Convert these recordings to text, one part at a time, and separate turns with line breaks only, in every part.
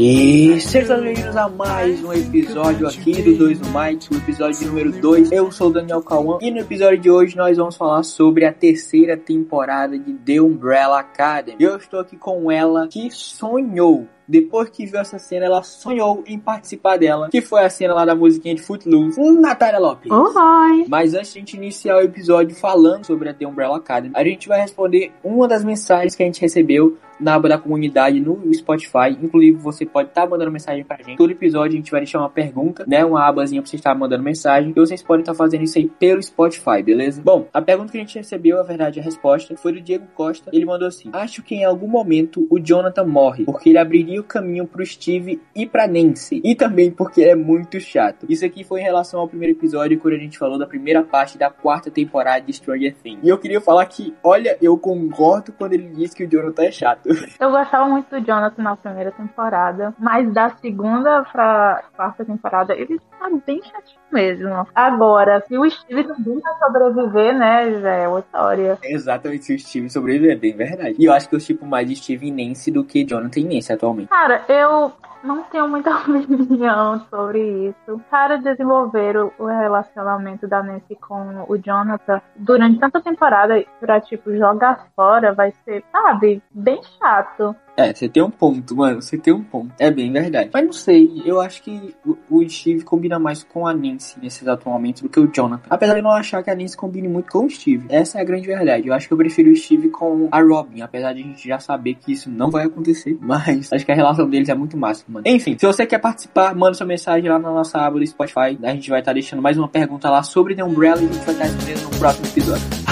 E sejam bem-vindos a mais um episódio aqui do 2 do Mike, o episódio número 2. Eu sou o Daniel Cauã e no episódio de hoje nós vamos falar sobre a terceira temporada de The Umbrella Academy. Eu estou aqui com ela que sonhou depois que viu essa cena, ela sonhou em participar dela, que foi a cena lá da musiquinha de Footloose, Natália Lopes.
Oi!
Mas antes de a gente iniciar o episódio falando sobre a The Umbrella Academy, a gente vai responder uma das mensagens que a gente recebeu na aba da comunidade no Spotify. Inclusive, você pode estar tá mandando mensagem pra gente. Todo episódio a gente vai deixar uma pergunta, né? Uma abazinha pra você estar mandando mensagem. E vocês podem estar tá fazendo isso aí pelo Spotify, beleza? Bom, a pergunta que a gente recebeu, a verdade, a resposta foi do Diego Costa. Ele mandou assim: Acho que em algum momento o Jonathan morre, porque ele abriria o caminho pro Steve e pra Nancy. E também porque é muito chato. Isso aqui foi em relação ao primeiro episódio, quando a gente falou da primeira parte da quarta temporada de Stranger Things. E eu queria falar que, olha, eu concordo quando ele disse que o Jonathan é chato.
Eu gostava muito do Jonathan na primeira temporada, mas da segunda pra quarta temporada ele tá bem chatinho mesmo. Agora, se o Steve também vai sobreviver, né, já é outra história.
Exatamente, se o Steve sobreviver, é bem verdade. E eu acho que eu tipo mais de Steve e Nancy do que Jonathan e Nancy atualmente.
Cara, eu não tenho muita opinião sobre isso. Para desenvolver o, o, relacionamento da Nancy com o Jonathan durante tanta temporada pra, tipo, jogar fora vai ser, sabe, bem chato.
É, você tem um ponto, mano. Você tem um ponto. É bem verdade. Mas não sei, eu acho que o, Steve combina mais com a Nancy nesse exato momento do que o Jonathan. Apesar de eu não achar que a Nancy combine muito com o Steve. Essa é a grande verdade. Eu acho que eu prefiro o Steve com a Robin. Apesar de a gente já saber que isso não vai acontecer. Mas acho que a relação deles é muito massa, mano. Enfim, se você quer participar, manda sua mensagem lá na nossa aba do Spotify. A gente vai estar tá deixando mais uma pergunta lá sobre The Umbrella e a gente vai estar tá respondendo no próximo episódio.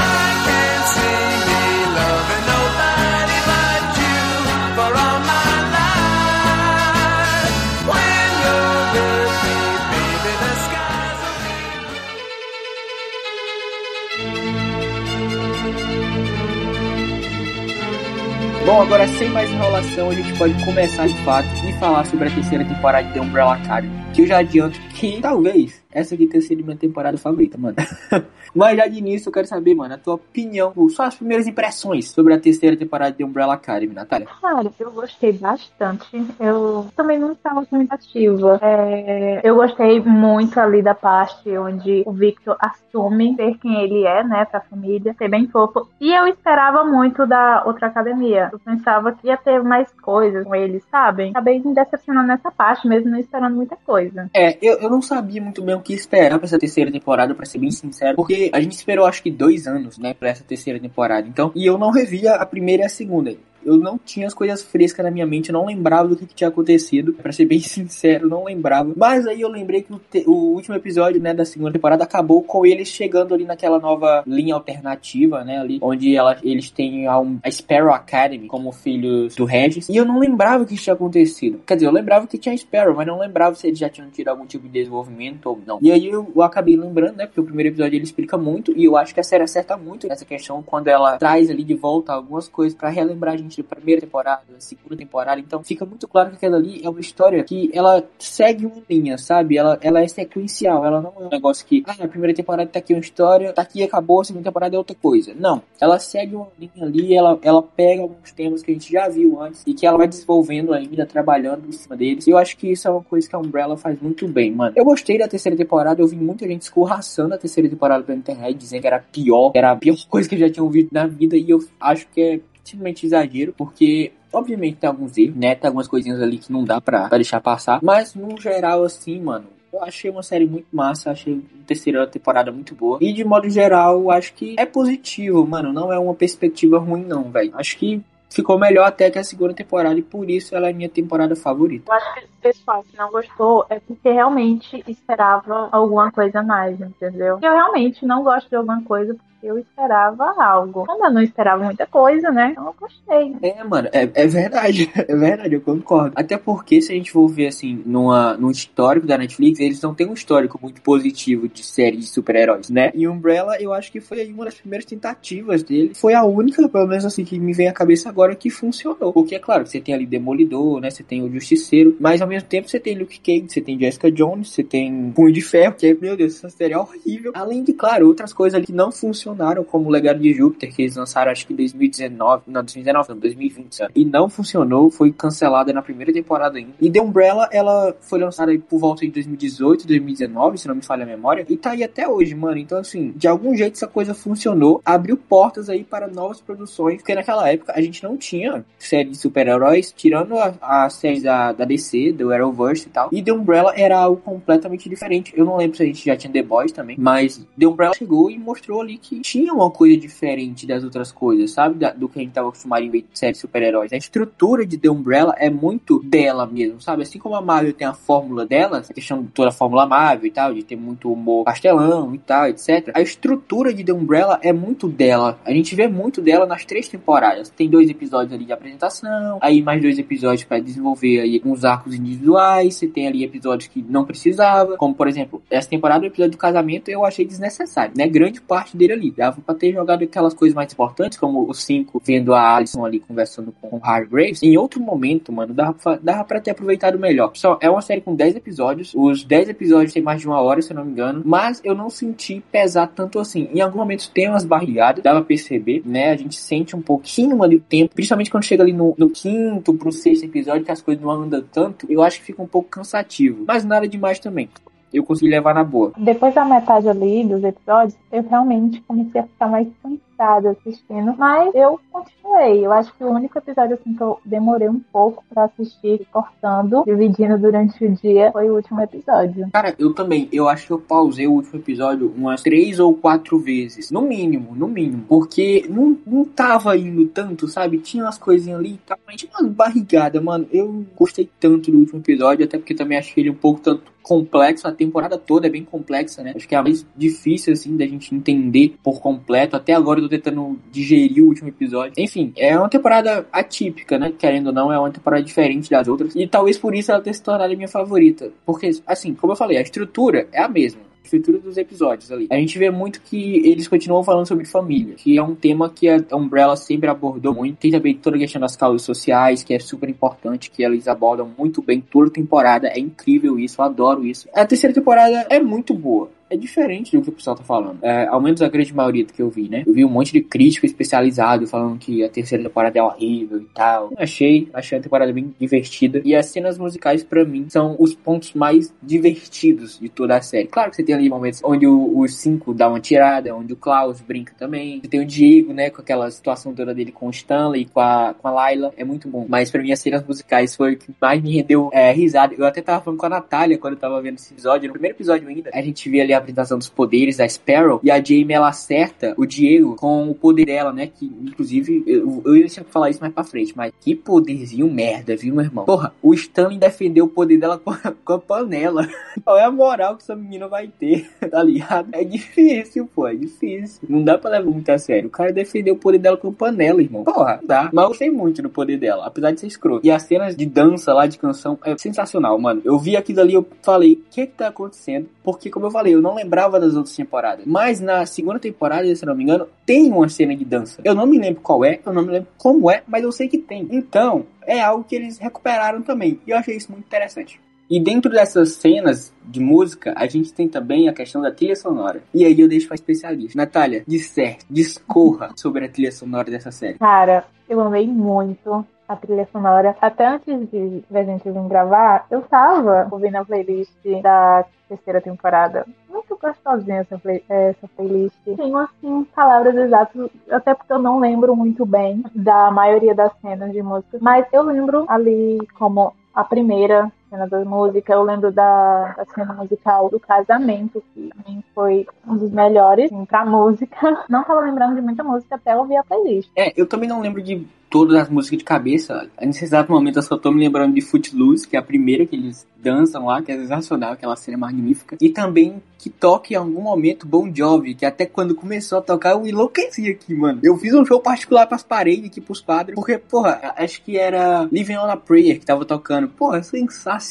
Bom, agora sem mais enrolação, a gente pode começar de fato e falar sobre a terceira temporada de The Umbrella Academy. Que eu já adianto que talvez essa aqui tenha sido minha temporada favorita, mano. Mas já de início eu quero saber, mano, a tua opinião, só as primeiras impressões sobre a terceira temporada de Umbrella Academy, Natália.
Cara, eu gostei bastante. Eu também não estava muito ativa. É, eu gostei muito ali da parte onde o Victor assume ser quem ele é, né, pra família, ser bem fofo. E eu esperava muito da outra academia. Eu pensava que ia ter mais coisas com eles, sabem? Acabei me decepcionando nessa parte, mesmo não esperando muita coisa.
É, eu, eu não sabia muito bem o que esperar pra essa terceira temporada, pra ser bem sincero, porque a gente esperou acho que dois anos, né, pra essa terceira temporada. Então, e eu não revia a primeira e a segunda eu não tinha as coisas frescas na minha mente, eu não lembrava do que, que tinha acontecido. Para ser bem sincero, não lembrava. Mas aí eu lembrei que o, te, o, último episódio, né, da segunda temporada acabou com eles chegando ali naquela nova linha alternativa, né, ali, onde ela, eles têm a, a Sparrow Academy como filhos do Regis. E eu não lembrava que isso tinha acontecido. Quer dizer, eu lembrava que tinha Sparrow, mas não lembrava se eles já tinham tido algum tipo de desenvolvimento ou não. E aí eu, eu acabei lembrando, né, porque o primeiro episódio ele explica muito e eu acho que a série acerta muito nessa questão quando ela traz ali de volta algumas coisas para relembrar a gente da primeira temporada, da segunda temporada. Então fica muito claro que aquela ali é uma história que ela segue uma linha, sabe? Ela, ela é sequencial. Ela não é um negócio que, ah, a primeira temporada tá aqui uma história, tá aqui acabou, a segunda temporada é outra coisa. Não. Ela segue uma linha ali, ela, ela pega alguns temas que a gente já viu antes e que ela vai desenvolvendo ainda, trabalhando em cima deles. E eu acho que isso é uma coisa que a Umbrella faz muito bem, mano. Eu gostei da terceira temporada, eu vi muita gente escorraçando a terceira temporada pela internet, dizendo que era pior, que era a pior coisa que eu já tinha ouvido na vida, e eu acho que é simplesmente exagero, porque obviamente tem alguns erros, né? Tem algumas coisinhas ali que não dá pra, pra deixar passar, mas no geral, assim, mano, eu achei uma série muito massa, achei a terceira temporada muito boa. E de modo geral, acho que é positivo, mano. Não é uma perspectiva ruim, não, velho. Acho que ficou melhor até que a segunda temporada e por isso ela é minha temporada favorita.
Eu acho que o pessoal que não gostou é porque realmente esperava alguma coisa mais, entendeu? Eu realmente não gosto de alguma coisa eu esperava algo. Eu não esperava muita coisa, né? Então eu gostei.
É, mano, é, é verdade. É verdade, eu concordo. Até porque, se a gente for ver, assim, numa, no histórico da Netflix, eles não têm um histórico muito positivo de séries de super-heróis, né? E Umbrella, eu acho que foi aí uma das primeiras tentativas dele. Foi a única, pelo menos assim, que me vem à cabeça agora que funcionou. Porque, é claro, você tem ali Demolidor, né? Você tem o Justiceiro, mas ao mesmo tempo você tem Luke Cage, você tem Jessica Jones, você tem Punho de Ferro, que é, meu Deus, essa série é horrível. Além de, claro, outras coisas ali que não funcionam funcionaram, como o Legado de Júpiter, que eles lançaram acho que em 2019, não, 2019 não, 2020, sabe? E não funcionou, foi cancelada na primeira temporada ainda. E The Umbrella, ela foi lançada aí por volta de 2018, 2019, se não me falha a memória, e tá aí até hoje, mano. Então, assim, de algum jeito essa coisa funcionou, abriu portas aí para novas produções, porque naquela época a gente não tinha série de super-heróis, tirando a, a série da, da DC, do Arrowverse e tal, e The Umbrella era algo completamente diferente. Eu não lembro se a gente já tinha The Boys também, mas The Umbrella chegou e mostrou ali que tinha uma coisa diferente das outras coisas, sabe? Da, do que a gente tava acostumado em ver séries super-heróis. A estrutura de The Umbrella é muito dela mesmo, sabe? Assim como a Marvel tem a fórmula dela, a questão de toda a fórmula Marvel e tal, de ter muito humor pastelão e tal, etc. A estrutura de The Umbrella é muito dela. A gente vê muito dela nas três temporadas. Tem dois episódios ali de apresentação, aí mais dois episódios para desenvolver aí uns arcos individuais, você tem ali episódios que não precisava, como por exemplo, essa temporada o episódio do casamento eu achei desnecessário, né? Grande parte dele ali. Dava pra ter jogado aquelas coisas mais importantes, como os cinco vendo a Alison ali conversando com o Hargraves. Em outro momento, mano, dava pra, dava pra ter aproveitado melhor. Só é uma série com 10 episódios. Os 10 episódios tem mais de uma hora, se eu não me engano. Mas eu não senti pesar tanto assim. Em algum momento tem umas barrigadas, dava pra perceber, né? A gente sente um pouquinho ali o tempo, principalmente quando chega ali no, no quinto pro sexto episódio, que as coisas não andam tanto. Eu acho que fica um pouco cansativo. Mas nada demais também eu consegui levar na boa.
Depois da metade ali dos episódios, eu realmente comecei a ficar mais cansada assistindo, mas eu continuei. Eu acho que o único episódio assim que eu demorei um pouco para assistir, cortando, dividindo durante o dia, foi o último episódio.
Cara, eu também. Eu acho que eu pausei o último episódio umas três ou quatro vezes. No mínimo, no mínimo. Porque não, não tava indo tanto, sabe? Tinha umas coisinhas ali, tava tinha umas barrigadas, mano. Eu gostei tanto do último episódio, até porque também achei ele um pouco tanto complexo, a temporada toda é bem complexa, né? Acho que é a mais difícil, assim, da gente entender por completo. Até agora eu tô tentando digerir o último episódio. Enfim, é uma temporada atípica, né? Querendo ou não, é uma temporada diferente das outras. E talvez por isso ela tenha se tornado minha favorita. Porque, assim, como eu falei, a estrutura é a mesma estrutura dos episódios ali. A gente vê muito que eles continuam falando sobre família, que é um tema que a Umbrella sempre abordou muito. Tem também toda a questão das causas sociais, que é super importante, que eles abordam muito bem toda temporada. É incrível isso, eu adoro isso. A terceira temporada é muito boa é diferente do que o pessoal tá falando. É, ao menos a grande maioria do que eu vi, né? Eu vi um monte de crítico especializado falando que a terceira temporada é horrível e tal. Achei, achei a temporada bem divertida. E as cenas musicais, para mim, são os pontos mais divertidos de toda a série. Claro que você tem ali momentos onde os cinco dá uma tirada, onde o Klaus brinca também. Você tem o Diego, né? Com aquela situação toda dele com o Stanley, com a, com a Layla. É muito bom. Mas para mim, as cenas musicais foi o que mais me rendeu é, risada. Eu até tava falando com a Natália quando eu tava vendo esse episódio. No primeiro episódio ainda, a gente via ali a apresentação dos poderes da Sparrow e a Jamie ela acerta o Diego com o poder dela, né? Que inclusive eu, eu ia falar isso mais pra frente, mas que poderzinho merda, viu, meu irmão? Porra, o Stanley defendeu o poder dela com a, com a panela. Qual é a moral que essa menina vai ter, tá ligado? É difícil, pô, é difícil. Não dá pra levar muito a sério. O cara defendeu o poder dela com panela, irmão. Porra, dá. Mas eu gostei muito do poder dela, apesar de ser escroto. E as cenas de dança lá, de canção, é sensacional, mano. Eu vi aquilo ali, eu falei, o que que tá acontecendo? Porque, como eu falei, eu não lembrava das outras temporadas. Mas na segunda temporada, se não me engano, tem uma cena de dança. Eu não me lembro qual é, eu não me lembro como é, mas eu sei que tem. Então, é algo que eles recuperaram também. E eu achei isso muito interessante. E dentro dessas cenas de música, a gente tem também a questão da trilha sonora. E aí eu deixo para especialista. Natália, disserte, discorra sobre a trilha sonora dessa série.
Cara, eu amei muito a trilha sonora. Até antes de a gente vir gravar, eu tava ouvindo a playlist da terceira temporada. Muito gostosinha essa, play, essa playlist. Tenho, assim, palavras exatas, até porque eu não lembro muito bem da maioria das cenas de música, mas eu lembro ali como a primeira cena da música, eu lembro da, da cena musical do casamento, que mim foi um dos melhores assim, pra música. Não tava lembrando de muita música até ouvir a playlist.
É, eu também não lembro de todas as músicas de cabeça. Nesse exato momento eu só tô me lembrando de Footloose, que é a primeira que eles dançam lá, que é sensacional, aquela cena magnífica. E também que toque em algum momento Bon Jovi, que até quando começou a tocar eu enlouqueci aqui, mano. Eu fiz um show particular pras paredes aqui, pros quadros, porque, porra, acho que era Living on a Prayer que tava tocando. Porra, sensacional,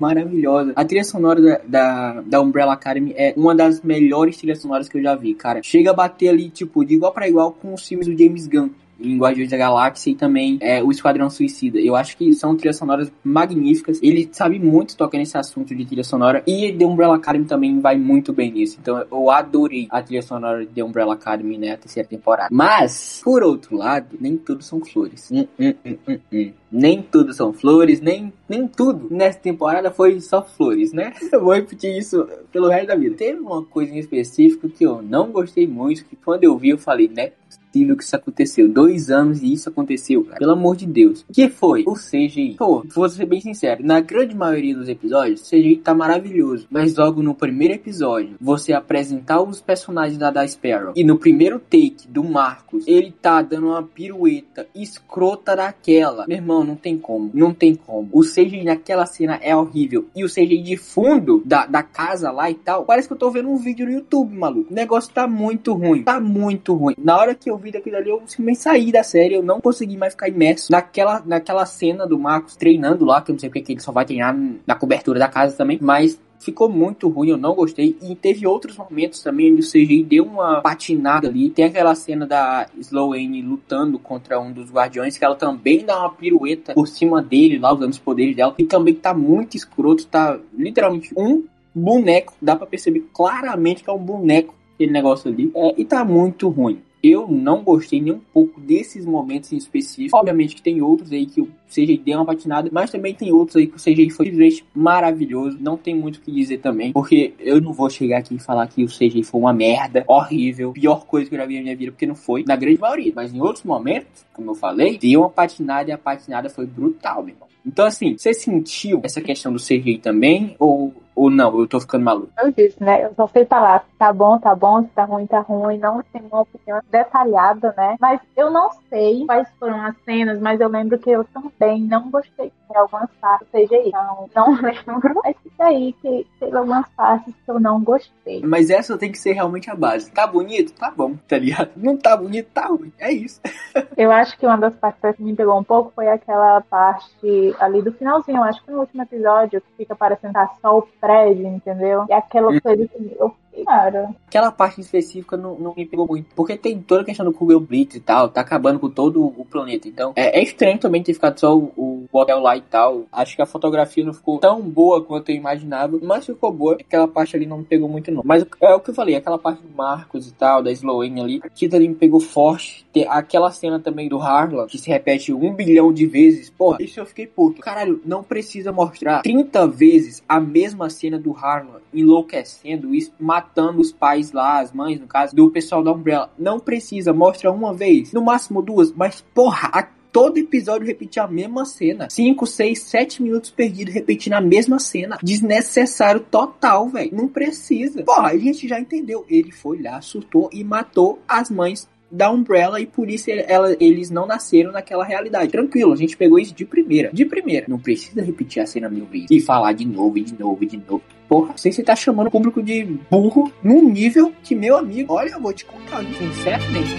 maravilhosa. A trilha sonora da, da, da Umbrella Academy é uma das melhores trilhas sonoras que eu já vi, cara. Chega a bater ali, tipo, de igual para igual com os filmes do James Gunn em Guardiões da Galáxia e também é, o Esquadrão Suicida. Eu acho que são trilhas sonoras magníficas. Ele sabe muito tocar nesse assunto de trilha sonora e The Umbrella Academy também vai muito bem nisso. Então eu adorei a trilha sonora de The Umbrella Academy, né, a terceira temporada. Mas, por outro lado, nem tudo são flores. Hum, hum, hum, hum, hum. nem tudo são flores, nem, nem tudo nessa temporada foi só flores, né? Eu vou repetir isso pelo resto da vida. Teve uma coisa em específico que eu não gostei muito, que quando eu vi eu falei, né? Possível que isso aconteceu. Dois anos e isso aconteceu, cara. Pelo amor de Deus. O que foi? O CGI. Pô, vou ser bem sincero. Na grande maioria dos episódios, o CGI tá maravilhoso. Mas logo no primeiro episódio, você apresentar os personagens da Da Sparrow. E no primeiro take do Marcos, ele tá dando uma pirueta escrota daquela. Meu irmão, não tem como. Não tem como. O CGI naquela cena é horrível. E o CGI de fundo da, da casa lá e tal. Parece que eu tô vendo um vídeo no YouTube, maluco. O negócio tá muito ruim. Tá muito ruim. Na hora que eu vi daquilo ali, eu simplesmente saí da série, eu não consegui mais ficar imerso naquela, naquela cena do Marcos treinando lá, que eu não sei porque ele só vai treinar na cobertura da casa também, mas ficou muito ruim, eu não gostei. E teve outros momentos também onde o CGI deu uma patinada ali. Tem aquela cena da Sloane lutando contra um dos guardiões, que ela também dá uma pirueta por cima dele, lá usando os poderes dela. E também tá muito escroto, tá literalmente um boneco. Dá para perceber claramente que é um boneco aquele negócio ali. É, e tá muito ruim. Eu não gostei nem um pouco desses momentos em específico. Obviamente que tem outros aí que o CGI deu uma patinada, mas também tem outros aí que o CGI foi simplesmente maravilhoso. Não tem muito o que dizer também, porque eu não vou chegar aqui e falar que o CGI foi uma merda, horrível, pior coisa que eu já vi na minha vida, porque não foi, na grande maioria. Mas em outros momentos, como eu falei, deu uma patinada e a patinada foi brutal, meu irmão. Então, assim, você sentiu essa questão do CGI também? Ou ou não, eu tô ficando maluco?
Eu disse, né? Eu só sei falar tá bom, tá bom, se tá ruim, tá ruim. Não tenho uma opinião detalhada, né? Mas eu não sei quais foram as cenas, mas eu lembro que eu também não gostei de algumas partes do CGI. Não, não lembro. Mas fica aí que teve algumas partes que eu não gostei.
Mas essa tem que ser realmente a base. Tá bonito? Tá bom, tá ligado? Não tá bonito? Tá ruim. É isso.
eu acho que uma das partes que me pegou um pouco foi aquela parte ali do finalzinho. Eu acho que no último episódio, que fica parecendo tá só o prédio, entendeu? E aquela coisa que eu Claro.
Aquela parte específica não, não, me pegou muito. Porque tem toda a questão do Kugel Blitz e tal, tá acabando com todo o planeta. Então, é, é estranho também ter ficado só o, o, hotel lá e tal. Acho que a fotografia não ficou tão boa quanto eu imaginava, mas ficou boa. Aquela parte ali não me pegou muito, não. Mas é o que eu falei, aquela parte do Marcos e tal, da Sloane ali, aquilo ali me pegou forte. Tem aquela cena também do Harlan, que se repete um bilhão de vezes. Porra, isso eu fiquei puto. Caralho, não precisa mostrar 30 vezes a mesma cena do Harlan enlouquecendo, isso, matando os pais lá, as mães, no caso, do pessoal da Umbrella. Não precisa, mostra uma vez, no máximo duas, mas porra, a todo episódio repetir a mesma cena. 5, 6, 7 minutos perdidos repetindo a mesma cena. Desnecessário total, velho. Não precisa. Porra, a gente já entendeu. Ele foi lá, surtou e matou as mães da Umbrella e por isso ela, eles não nasceram naquela realidade. Tranquilo, a gente pegou isso de primeira. De primeira. Não precisa repetir a cena mil vezes e falar de novo, e de novo, e de novo. Porra, sei se você tá chamando o público de burro num nível que, meu amigo, olha, eu vou te contar, sinceramente.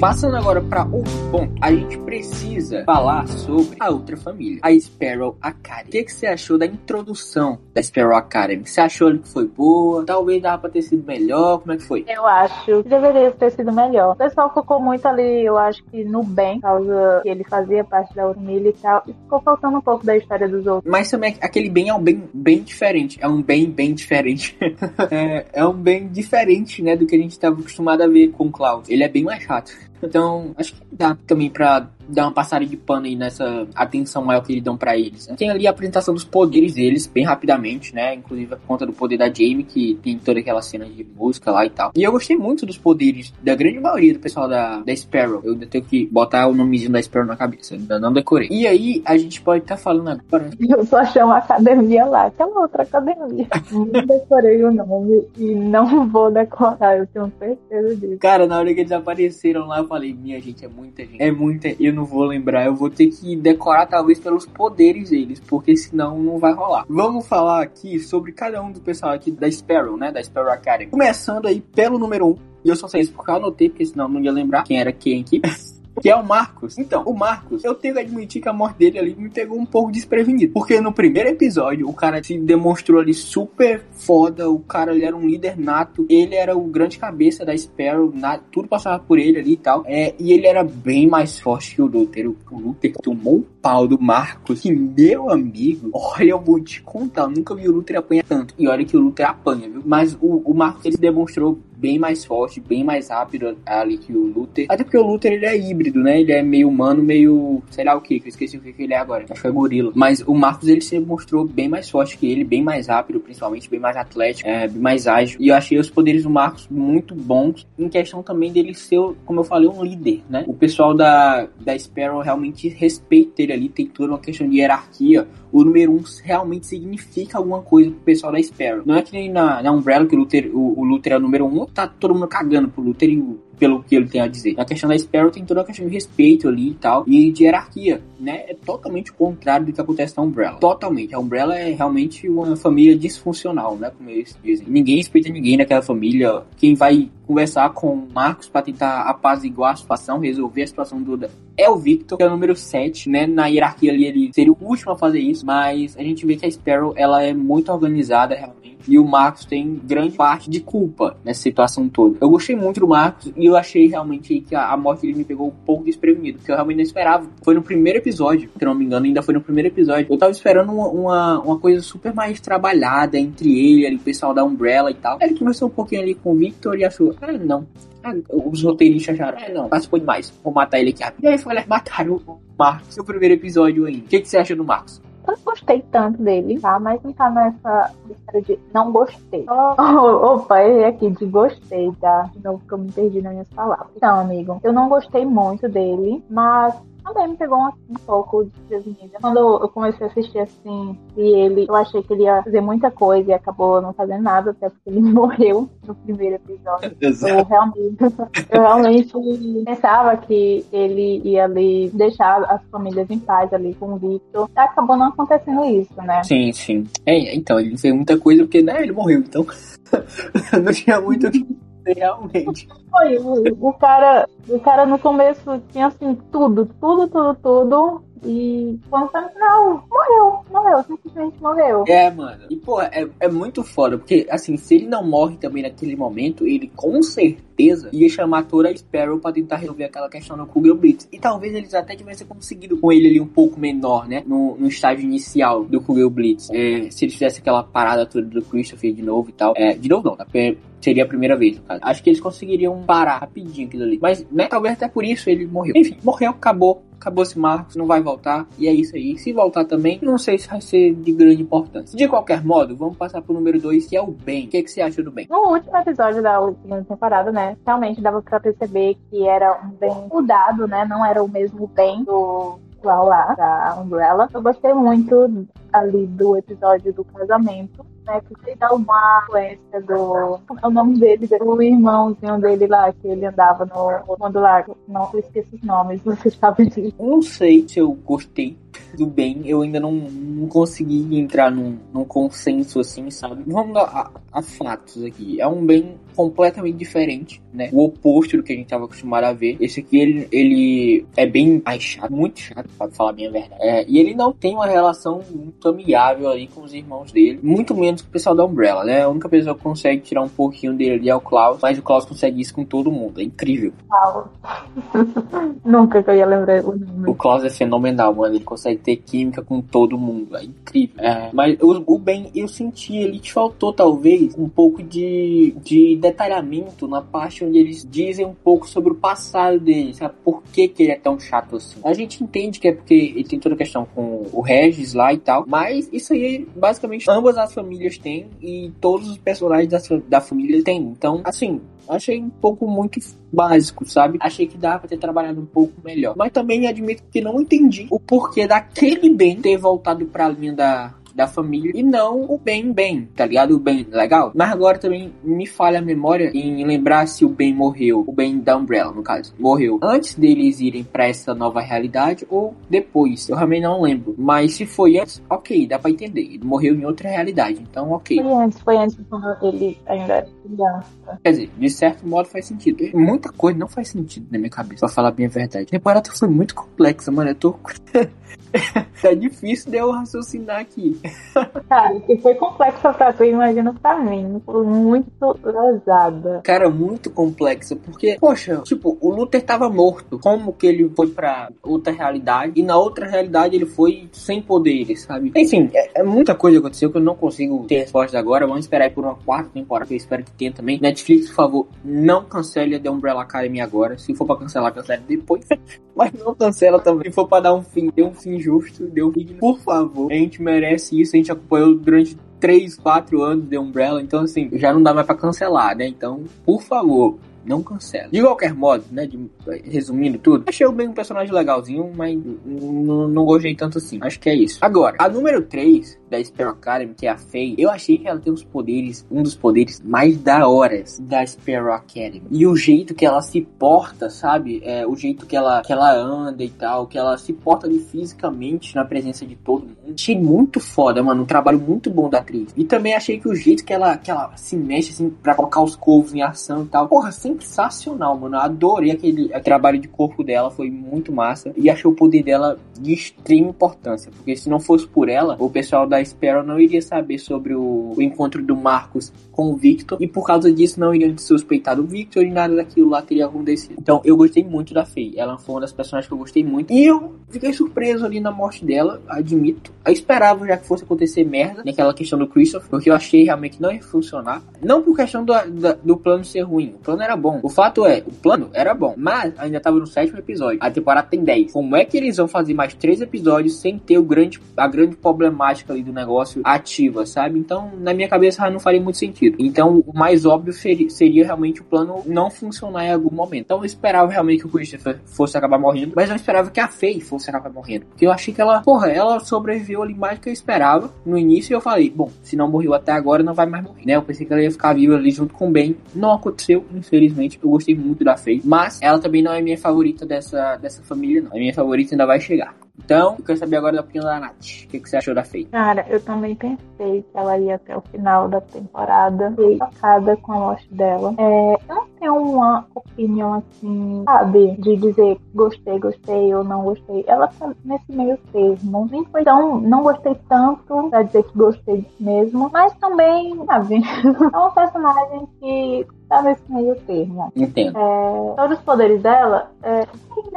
Passando agora para outro ponto, a gente precisa falar sobre a outra família, a Sparrow Academy. O que, que você achou da introdução da Sparrow Academy? Você achou que foi boa? Talvez dava pra ter sido melhor? Como é que foi?
Eu acho que deveria ter sido melhor. O pessoal focou muito ali, eu acho que no bem, por causa que ele fazia parte da família e tal, e ficou faltando um pouco da história dos outros.
Mas também aquele bem é um bem bem diferente. É um bem bem diferente. é, é um bem diferente, né, do que a gente estava acostumado a ver com o Klaus. Ele é bem mais chato. Então, acho que dá também pra dar uma passada de pano aí nessa atenção maior que eles dão para eles. Né? Tem ali a apresentação dos poderes deles, bem rapidamente, né? Inclusive por conta do poder da Jamie, que tem toda aquela cena de música lá e tal. E eu gostei muito dos poderes da grande maioria do pessoal da, da Sparrow. Eu ainda tenho que botar o nomezinho da Sparrow na cabeça, ainda não decorei. E aí, a gente pode estar tá falando agora.
Eu só chamo a academia lá, aquela outra academia. não decorei o nome e não vou decorar, eu tenho certeza disso.
Cara, na hora que eles apareceram lá, eu falei, minha gente, é muita gente. É muita. Eu não vou lembrar, eu vou ter que decorar talvez pelos poderes deles, porque senão não vai rolar. Vamos falar aqui sobre cada um do pessoal aqui da Sparrow, né? Da Sparrow Academy. Começando aí pelo número 1, um, e eu só sei isso porque eu anotei, porque senão não ia lembrar quem era quem aqui. que é o Marcos. Então, o Marcos, eu tenho que admitir que a morte dele ali me pegou um pouco desprevenido. Porque no primeiro episódio, o cara se demonstrou ali super foda, o cara ele era um líder nato, ele era o grande cabeça da Sparrow, na, tudo passava por ele ali e tal. É, e ele era bem mais forte que o Luther. O, o Luther tomou pau do Marcos, que meu amigo, olha, eu vou te contar, eu nunca vi o Luther apanhar tanto. E olha que o Luther apanha, viu? Mas o, o Marcos ele demonstrou bem mais forte, bem mais rápido ali que o Luther. Até porque o Luther ele é híbrido, né? Ele é meio humano, meio. sei lá o que, que eu esqueci o que, que ele é agora. Acho que é gorila. Mas o Marcos ele se mostrou bem mais forte que ele, bem mais rápido, principalmente, bem mais atlético, é, bem mais ágil. E eu achei os poderes do Marcos muito bons, em questão também dele ser, como eu falei, um líder, né? O pessoal da, da Sparrow realmente respeita ele ali, tem toda uma questão de hierarquia o número 1 um realmente significa alguma coisa pro pessoal da Sparrow. Não é que nem na, na Umbrella que o Luther, o, o Luther é o número 1, um, tá todo mundo cagando pro Luther e o pelo que ele tem a dizer. Na questão da Sparrow tem toda a questão de respeito ali e tal, e de hierarquia, né? É totalmente o contrário do que acontece na Umbrella. Totalmente. A Umbrella é realmente uma família disfuncional, né? Como eles dizem. Ninguém respeita ninguém naquela família. Quem vai conversar com o Marcos para tentar apaziguar a situação, resolver a situação do é o Victor, que é o número 7, né? Na hierarquia ali ele seria o último a fazer isso, mas a gente vê que a Sparrow ela é muito organizada realmente e o Marcos tem grande parte de culpa nessa situação toda. Eu gostei muito do Marcos e eu achei realmente que a, a morte dele me pegou um pouco desprevenido, porque eu realmente não esperava. Foi no primeiro episódio, se não me engano, ainda foi no primeiro episódio. Eu tava esperando uma, uma, uma coisa super mais trabalhada entre ele, ali, o pessoal da Umbrella e tal. Aí ele conversou um pouquinho ali com o Victor e achou, ah, não, ah, os roteiristas acharam, é, não, participou demais, vou matar ele aqui. E aí foi lá, mataram o Marcos no primeiro episódio ainda. O que, que você acha do Marcos?
Eu gostei tanto dele, tá? Mas não tá nessa história de não gostei. Oh, opa, ele aqui de gostei, tá? De novo que eu me perdi nas minhas palavras. Então, amigo, eu não gostei muito dele, mas também me pegou um, pouco desprevenida. Quando eu comecei a assistir assim, e ele, eu achei que ele ia fazer muita coisa e acabou não fazendo nada, até porque ele morreu no primeiro episódio.
Exato.
Eu realmente, eu realmente pensava que ele ia ali deixar as famílias em paz ali com o Victor. Acabou não acontecendo isso, né?
Sim, sim. É, então, ele fez muita coisa porque, né, ele morreu, então não tinha muito o que realmente.
Foi, o, cara, o cara no começo tinha assim tudo, tudo, tudo, tudo. E quando tá no final, morreu, morreu, simplesmente morreu.
É, mano. E, pô, é, é muito foda, porque, assim, se ele não morre também naquele momento, ele com certeza ia chamar toda a Sparrow pra tentar resolver aquela questão no Kugel Blitz. E talvez eles até tivessem conseguido com ele ali um pouco menor, né? No, no estágio inicial do Kugel Blitz. É, se eles fizessem aquela parada toda do Christopher de novo e tal. É, de novo não, tá? Seria a primeira vez, no caso. Acho que eles conseguiriam parar rapidinho aquilo ali. Mas, né, talvez até por isso ele morreu. Enfim, morreu, acabou. Acabou esse Marcos, não vai voltar. E é isso aí. Se voltar também, não sei se vai ser de grande importância. De qualquer modo, vamos passar pro número 2, que é o Ben. O que, é que você acha do Ben?
No último episódio da última temporada, né? Realmente dava pra perceber que era um Ben mudado, né? Não era o mesmo Ben do lá da Umbrella. Eu gostei muito ali do episódio do casamento né? Porque dá uma influência do. É o nome dele, o irmãozinho dele lá, que ele andava no mundo lá. Não, eu esqueço os nomes, você sabe disso.
Não sei se eu gostei do bem, eu ainda não, não consegui entrar num, num consenso assim, sabe? Vamos a, a, fatos aqui. É um bem completamente diferente, né? O oposto do que a gente estava acostumado a ver. Esse aqui, ele, ele é bem mais chato, muito chato, pra falar bem a verdade. É, e ele não tem uma relação muito amigável ali com os irmãos dele, muito menos com o pessoal da Umbrella, né? A única pessoa que consegue tirar um pouquinho dele ali é o Klaus, mas o Klaus consegue isso com todo mundo. É incrível.
Nunca que eu ia lembrar o nome.
O Klaus é fenomenal, mano. Ele consegue ter química com todo mundo. É incrível. É, mas o, o Ben, eu senti, ele te faltou talvez um pouco de, de detalhamento na parte onde eles dizem um pouco sobre o passado dele, sabe? Por que, que ele é tão chato assim. A gente entende que é porque ele tem toda a questão com o Regis lá e tal, mas isso aí, basicamente, ambas as famílias têm e todos os personagens da, da família têm. Então, assim, achei um pouco muito básico, sabe? Achei que dava pra ter trabalhado um pouco melhor. Mas também admito que não entendi o porquê daquele Ben ter voltado pra linha da, da família e não o Ben Ben, tá ligado? O Ben legal. Mas agora também me falha a memória em lembrar se o Ben morreu, o Ben da Umbrella, no caso, morreu antes deles irem para essa nova realidade ou depois. Eu realmente não lembro. Mas se foi antes, ok, dá pra entender. Ele morreu em outra realidade, então ok.
Foi antes, foi antes ele ainda era criança.
Quer dizer, de certo modo faz sentido. Muita coisa não faz sentido na minha cabeça, pra falar bem a verdade. A temporada foi muito complexa, mano. Eu tô. tá difícil de eu raciocinar aqui.
Cara, que foi complexa pra tu, imagina pra mim. Foi muito pesada.
Cara, muito complexa, porque, poxa, tipo, o Luther tava morto. Como que ele foi pra outra realidade? E na outra realidade ele foi sem poderes, sabe? Enfim, é, é muita coisa aconteceu que eu não consigo ter resposta agora. Vamos esperar aí por uma quarta temporada, que eu espero que tenha também. Netflix, por favor, não cancele a The Umbrella Academy agora. Se for pra cancelar, cancele depois. Mas não cancela também. Se for pra dar um fim, dê um fim justo, dê um fim. Por favor, a gente merece isso. A gente acompanhou durante 3, 4 anos de Umbrella, então assim, já não dá mais pra cancelar, né? Então, por favor, não cancela. De qualquer modo, né, de, resumindo tudo, achei o Ben um personagem legalzinho, mas não gostei tanto assim. Acho que é isso. Agora, a número 3 da Sparrow Academy, que é a Faye, eu achei que ela tem os poderes, um dos poderes mais da horas da Sparrow Academy. E o jeito que ela se porta, sabe? É, o jeito que ela, que ela anda e tal, que ela se porta ali fisicamente na presença de todo mundo. Achei muito foda, mano. Um trabalho muito bom da atriz. E também achei que o jeito que ela, que ela se mexe, assim, pra colocar os corvos em ação e tal. Porra, sensacional, mano. Adorei aquele trabalho de corpo dela, foi muito massa. E achei o poder dela de extrema importância. Porque se não fosse por ela, o pessoal da Sparrow não iria saber sobre o, o encontro do Marcos com o Victor. E por causa disso não iriam suspeitar do Victor e nada daquilo lá teria acontecido. Então eu gostei muito da Faye. Ela foi uma das personagens que eu gostei muito. E eu fiquei surpreso ali na morte dela, admito. Eu esperava já que fosse acontecer merda naquela questão do Christopher, porque eu achei realmente não ia funcionar. Não por questão do, do plano ser ruim. O plano era bom. O fato é, o plano era bom. Mas ainda tava no sétimo episódio. A temporada tem 10. Como é que eles vão fazer mais três episódios sem ter o grande, a grande problemática ali do negócio ativa, sabe? Então, na minha cabeça não faria muito sentido. Então, o mais óbvio seria, seria realmente o plano não funcionar em algum momento. Então, eu esperava realmente que o Christopher fosse acabar morrendo, mas eu esperava que a Faye fosse acabar morrendo. Porque eu achei que ela, porra, ela sobreviveu ali mais do que eu esperava no início. Eu falei, bom, se não morreu até agora, não vai mais morrer, né? Eu pensei que ela ia ficar viva ali junto com o Ben. Não aconteceu, infelizmente. Eu gostei muito da Faye, mas ela também não é minha favorita dessa, dessa família, não. A minha favorita ainda vai chegar. Então, eu quero saber agora da opinião da Nath. O que, que você achou da Faye?
Cara, eu também pensei que ela ia até o final da temporada. Fiquei chocada com a morte dela. É, eu não tenho uma opinião assim, sabe? De dizer gostei, gostei ou não gostei. Ela tá nesse meio termo. Nem foi tão. Não gostei tanto pra dizer que gostei mesmo. Mas também, sabe? é um personagem que tá nesse meio termo.
Entendo.
É, todos os poderes dela é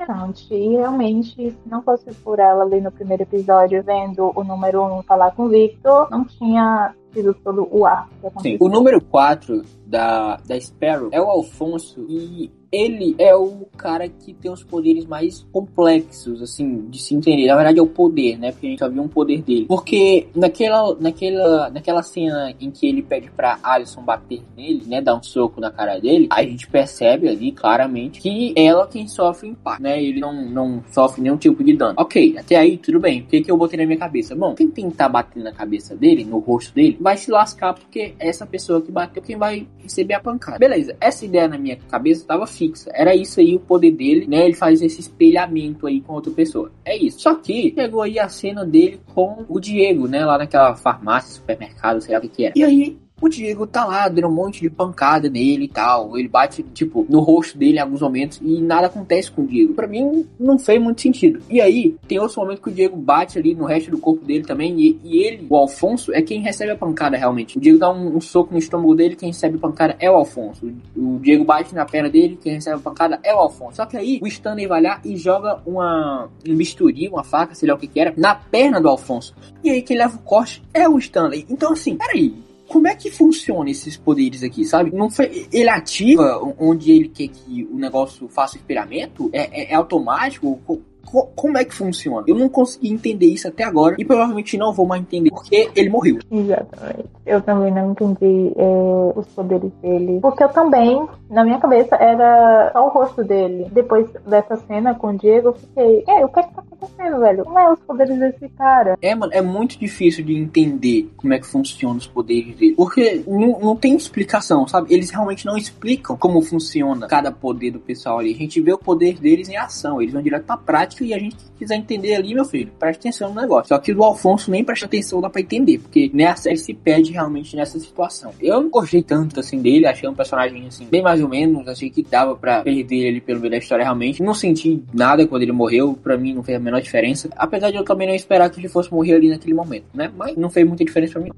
interessante. E realmente, se não fosse por ela ali no primeiro episódio, vendo o número 1 um falar com o Victor, não tinha sido todo o aconteceu.
Sim, o número 4 da, da Sparrow é o Alfonso e ele é o cara que tem os poderes mais complexos, assim, de se entender. Na verdade é o poder, né? Porque a gente só viu um poder dele. Porque naquela, naquela, naquela cena em que ele pede pra Alison bater nele, né? Dar um soco na cara dele, a gente percebe ali claramente que ela quem sofre impacto, né? Ele não, não sofre nenhum tipo de dano. Ok, até aí tudo bem. O que, que eu botei na minha cabeça? Bom, quem tentar bater na cabeça dele, no rosto dele, vai se lascar porque essa pessoa que bateu quem vai receber a pancada. Beleza, essa ideia na minha cabeça tava fixa. Era isso aí o poder dele, né? Ele faz esse espelhamento aí com outra pessoa. É isso. Só que chegou aí a cena dele com o Diego, né? Lá naquela farmácia, supermercado, sei lá o que que era. E aí o Diego tá lá dando um monte de pancada nele e tal. Ele bate, tipo, no rosto dele em alguns momentos e nada acontece com o Diego. Pra mim, não fez muito sentido. E aí, tem outros momentos que o Diego bate ali no resto do corpo dele também. E, e ele, o Alfonso, é quem recebe a pancada realmente. O Diego dá um, um, soco no estômago dele, quem recebe a pancada é o Alfonso. O, o Diego bate na perna dele, quem recebe a pancada é o Alfonso. Só que aí, o Stanley vai lá e joga uma, um bisturi, uma faca, sei lá o que que era, na perna do Alfonso. E aí, quem leva o corte é o Stanley. Então, assim, peraí como é que funciona esses poderes aqui, sabe? Não foi, ele ativa onde ele quer que o negócio faça o espelhamento? É, é, é automático? Co como é que funciona? Eu não consegui entender isso até agora e provavelmente não vou mais entender porque ele morreu.
Exatamente. Eu também não entendi é, os poderes dele. Porque eu também, na minha cabeça, era só o rosto dele. Depois dessa cena com o Diego, eu fiquei, é, o que é que tá acontecendo, velho? Como é os poderes desse cara?
É, mano, é muito difícil de entender como é que funciona os poderes dele. Porque não, não tem explicação, sabe? Eles realmente não explicam como funciona cada poder do pessoal ali. A gente vê o poder deles em ação. Eles vão direto pra prática e a gente quiser entender ali, meu filho, presta atenção no negócio. Só que do Alfonso nem presta atenção, dá pra entender. Porque né, a série se perde realmente nessa situação. Eu não gostei tanto assim dele, achei um personagem assim, bem mais ou menos. Achei que dava pra perder ele pelo meio da história realmente. Não senti nada quando ele morreu. Pra mim não fez a menor diferença. Apesar de eu também não esperar que ele fosse morrer ali naquele momento, né? Mas não fez muita diferença pra mim.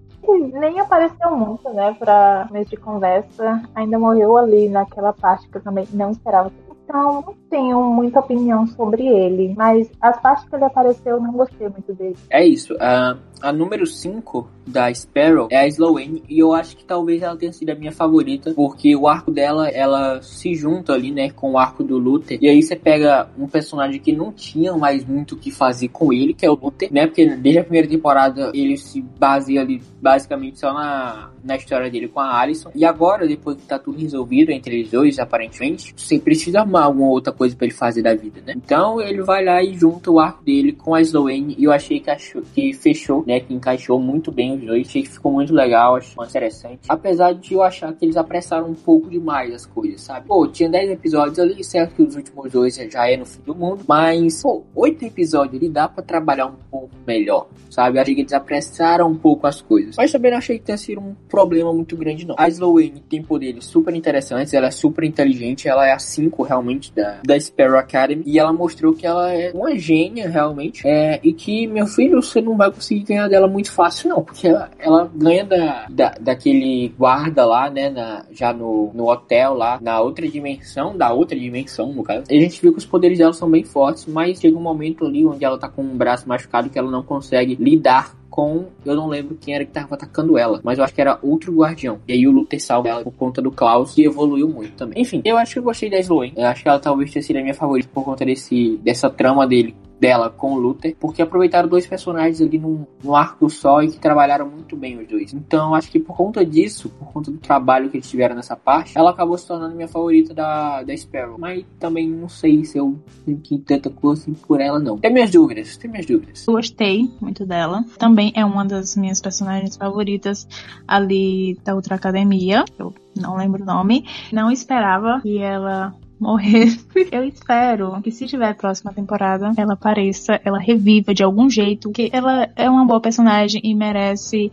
Nem apareceu muito, né, pra mês de conversa. Ainda morreu ali naquela parte que eu também não esperava então não tenho muita opinião sobre ele, mas as partes que ele apareceu eu não gostei muito dele.
É isso. Uh, a número 5 da Sparrow é a Sloane e eu acho que talvez ela tenha sido a minha favorita porque o arco dela ela se junta ali né com o arco do Luther e aí você pega um personagem que não tinha mais muito o que fazer com ele que é o Luther né porque desde a primeira temporada ele se baseia ali basicamente só na, na história dele com a Alison e agora depois que tá tudo resolvido entre eles dois aparentemente você precisa arrumar alguma outra coisa para ele fazer da vida né então ele vai lá e junta o arco dele com a Sloane e eu achei que, achou, que fechou né que encaixou muito bem os dois achei que ficou muito legal, achei interessante. Apesar de eu achar que eles apressaram um pouco demais as coisas, sabe? Pô, tinha 10 episódios ali, certo que os últimos dois já é no fim do mundo, mas, pô, 8 episódios ali dá pra trabalhar um pouco melhor, sabe? Achei que eles apressaram um pouco as coisas. Mas também não achei que tenha sido um problema muito grande, não. A Sloane tem poderes super interessantes, ela é super inteligente, ela é a 5 realmente da, da Sparrow Academy, e ela mostrou que ela é uma gênia realmente, é, e que, meu filho, você não vai conseguir ganhar dela muito fácil, não, porque ela, ela ganha da, da, daquele guarda lá, né, na, já no, no hotel lá, na outra dimensão, da outra dimensão, no caso. E a gente viu que os poderes dela são bem fortes, mas chega um momento ali onde ela tá com um braço machucado que ela não consegue lidar com. Eu não lembro quem era que tava atacando ela, mas eu acho que era outro guardião. E aí o Luther salva ela por conta do Klaus, que evoluiu muito também. Enfim, eu acho que eu gostei da Sloane. Eu acho que ela talvez tenha sido a minha favorita por conta desse, dessa trama dele dela com o Luther, porque aproveitaram dois personagens ali num, num, arco só e que trabalharam muito bem os dois. Então, acho que por conta disso, por conta do trabalho que eles tiveram nessa parte, ela acabou se tornando minha favorita da, da Sparrow. Mas também não sei se eu sinto tanta coisa assim por ela, não. Tem minhas dúvidas, tem minhas dúvidas.
Gostei muito dela. Também é uma das minhas personagens favoritas ali da Outra Academia. Eu não lembro o nome. Não esperava que ela morresse. Eu espero que se tiver próxima temporada, ela apareça, ela reviva de algum jeito, que ela é uma boa personagem e merece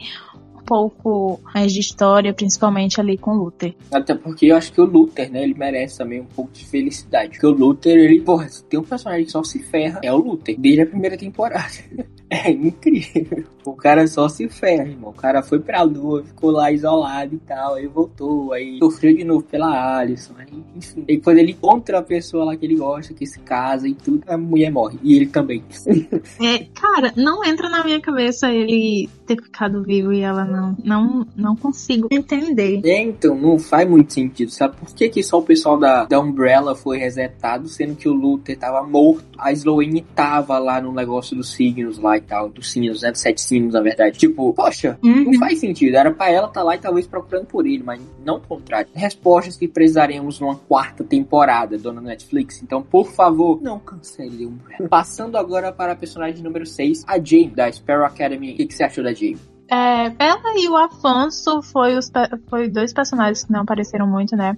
um pouco mais de história, principalmente ali com o Luther.
Até porque eu acho que o Luther, né, ele merece também um pouco de felicidade. Porque o Luther, ele, porra, tem um personagem que só se ferra, é o Luther, desde a primeira temporada. É incrível. O cara só se ferra, irmão. O cara foi pra lua, ficou lá isolado e tal. Aí voltou, aí sofreu de novo pela Alison. Aí, enfim. E quando ele encontra a pessoa lá que ele gosta, que se casa e tudo, a mulher morre. E ele também.
É, cara, não entra na minha cabeça ele ter ficado vivo e ela não. Não, não consigo entender.
É, então, não faz muito sentido. Sabe por que, que só o pessoal da, da Umbrella foi resetado, sendo que o Luther tava morto? A Sloane tava lá no negócio dos signos lá e tal, dos sinos, né? Dos sete sinos, na verdade. Tipo, poxa, uhum. não faz sentido. Era pra ela estar tá lá e talvez procurando por ele, mas não o contrário. Respostas que precisaremos numa quarta temporada, dona Netflix. Então, por favor, não cancele Umbrella. Passando agora para a personagem número 6, a Jane, da Sparrow Academy. O que, que você achou da Jane?
É, ela e o Afonso foi, os, foi dois personagens que não apareceram muito, né?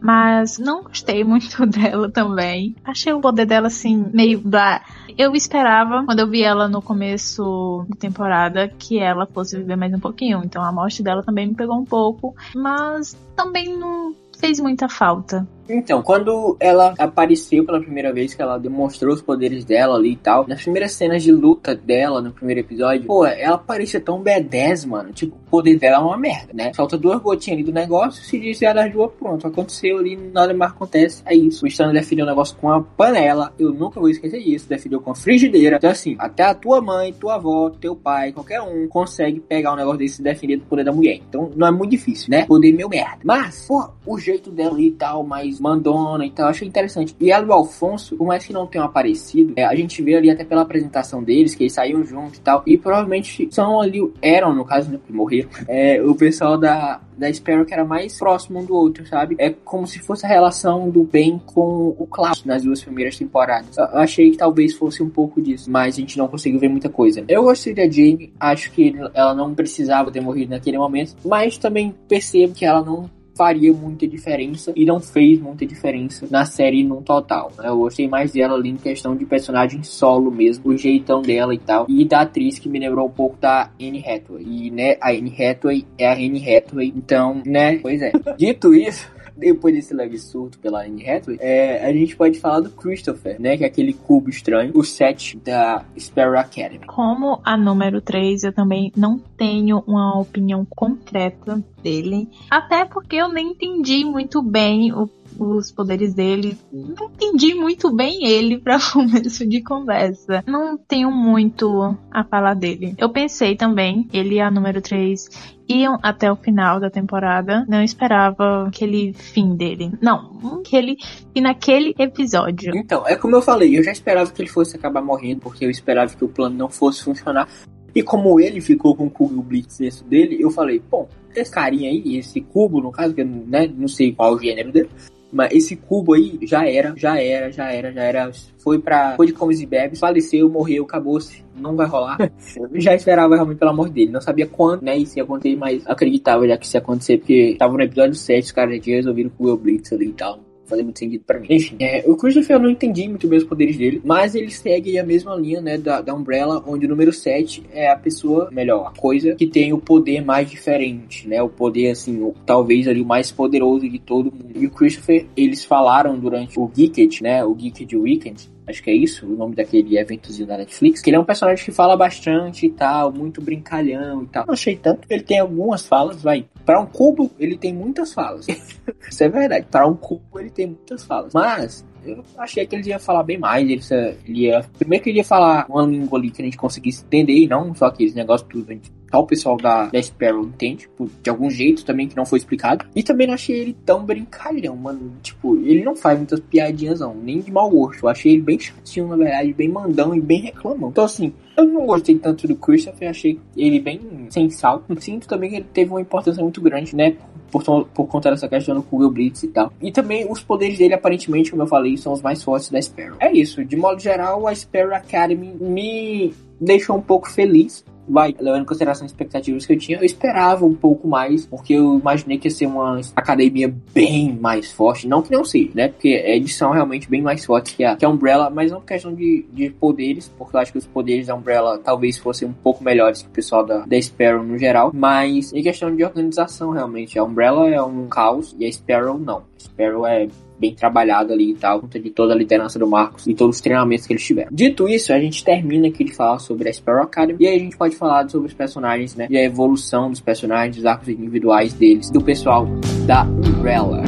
Mas não gostei muito dela também. Achei o poder dela assim, meio blá. Eu esperava, quando eu vi ela no começo da temporada, que ela fosse viver mais um pouquinho. Então a morte dela também me pegou um pouco. Mas também não fez muita falta.
Então, quando ela apareceu pela primeira vez, que ela demonstrou os poderes dela ali e tal, nas primeiras cenas de luta dela no primeiro episódio, pô, ela parecia tão B10, mano. Tipo, o poder dela é uma merda, né? Falta duas gotinhas ali do negócio, se desviar das duas, pronto. Aconteceu ali, nada mais acontece. É isso. O Stan definiu o negócio com a panela. Eu nunca vou esquecer isso. Definiu com a frigideira. Então, assim, até a tua mãe, tua avó, teu pai, qualquer um consegue pegar um negócio desse e definir do poder da mulher. Então, não é muito difícil, né? Poder meu merda. Mas, pô, o jeito dela ali e tal, mais mais mandona e tal. Achei interessante. E ela e o Alfonso, por mais que não tenham aparecido, é, a gente vê ali até pela apresentação deles, que eles saíam juntos e tal. E provavelmente são ali, eram, no caso, né, morreram, é, o pessoal da, da Sparrow que era mais próximo um do outro, sabe? É como se fosse a relação do Ben com o Klaus nas duas primeiras temporadas. Eu achei que talvez fosse um pouco disso, mas a gente não conseguiu ver muita coisa. Eu gostei da Jamie, acho que ela não precisava ter morrido naquele momento, mas também percebo que ela não faria muita diferença e não fez muita diferença na série no total. Né? Eu gostei mais dela ali em questão de personagem solo mesmo, o jeitão dela e tal, e da atriz que me lembrou um pouco da Anne Hathaway. E, né, a Anne Hathaway é a Anne Hathaway, então, né, pois é. Dito isso, depois desse leve surto pela Anne Hathaway, é, a gente pode falar do Christopher, né? Que é aquele cubo estranho, o set da Sparrow Academy.
Como a número 3, eu também não tenho uma opinião concreta dele. Até porque eu nem entendi muito bem o os poderes dele. Não entendi muito bem ele para começo de conversa. Não tenho muito a falar dele. Eu pensei também, ele e a número 3 iam até o final da temporada. Não esperava aquele fim dele. Não, aquele e naquele episódio.
Então, é como eu falei, eu já esperava que ele fosse acabar morrendo, porque eu esperava que o plano não fosse funcionar. E como ele ficou com o Cubo Blitz dentro dele, eu falei, bom, esse carinha aí, esse cubo, no caso, que né, não sei qual o gênero dele, mas esse cubo aí já era, já era, já era, já era. Foi pra. Foi de comes e bebes, faleceu, morreu, acabou-se. Não vai rolar. Eu já esperava realmente pelo amor dele. Não sabia quando, né? Isso ia acontecer, mas acreditava já que isso ia acontecer, porque tava no episódio 7, os caras já resolveram com o Will Blitz ali e tal fazer muito sentido para mim. Enfim, é, o Christopher eu não entendi muito bem os poderes dele, mas ele segue a mesma linha, né, da, da Umbrella, onde o número 7 é a pessoa, melhor, a coisa que tem o poder mais diferente, né, o poder, assim, o, talvez ali o mais poderoso de todo mundo. E o Christopher, eles falaram durante o Geeked, né, o Geeked Weekend, acho que é isso, o nome daquele eventozinho da Netflix, que ele é um personagem que fala bastante e tal, muito brincalhão e tal. Não achei tanto, ele tem algumas falas, vai. Para um cubo, ele tem muitas falas. isso é verdade. Para um cubo, ele tem muitas falas. Mas eu achei que ele ia falar bem mais. Ele, ele ia. Primeiro que ele ia falar uma língua ali que a gente conseguisse entender, e não só aqueles negócios tudo. Gente, o pessoal da, da Sparrow entende, tipo, de algum jeito também que não foi explicado. E também não achei ele tão brincalhão, mano. Tipo, ele não faz muitas piadinhas, não, nem de mau gosto. Eu achei ele bem chatinho, na verdade, bem mandão e bem reclamão. Então, assim, eu não gostei tanto do Christopher, achei ele bem sem sal. Sinto também que ele teve uma importância muito grande, né? Por, por conta dessa questão do Google Blitz e tal. E também os poderes dele, aparentemente, como eu falei, são os mais fortes da Sparrow. É isso, de modo geral, a Sparrow Academy me deixou um pouco feliz vai, levando em consideração as expectativas que eu tinha, eu esperava um pouco mais, porque eu imaginei que ia ser uma academia bem mais forte. Não que não seja, né? Porque eles são realmente bem mais fortes que a, que a Umbrella, mas não por questão de, de poderes, porque eu acho que os poderes da Umbrella talvez fossem um pouco melhores que o pessoal da, da Sparrow no geral, mas em questão de organização, realmente. A Umbrella é um caos e a Sparrow não. A Sparrow é bem trabalhado ali e tal, conta de toda a liderança do Marcos e todos os treinamentos que eles tiveram. Dito isso, a gente termina aqui de falar sobre a Sparrow Academy e aí a gente pode falar sobre os personagens, né? E a evolução dos personagens, os arcos individuais deles, do pessoal da Umbrella.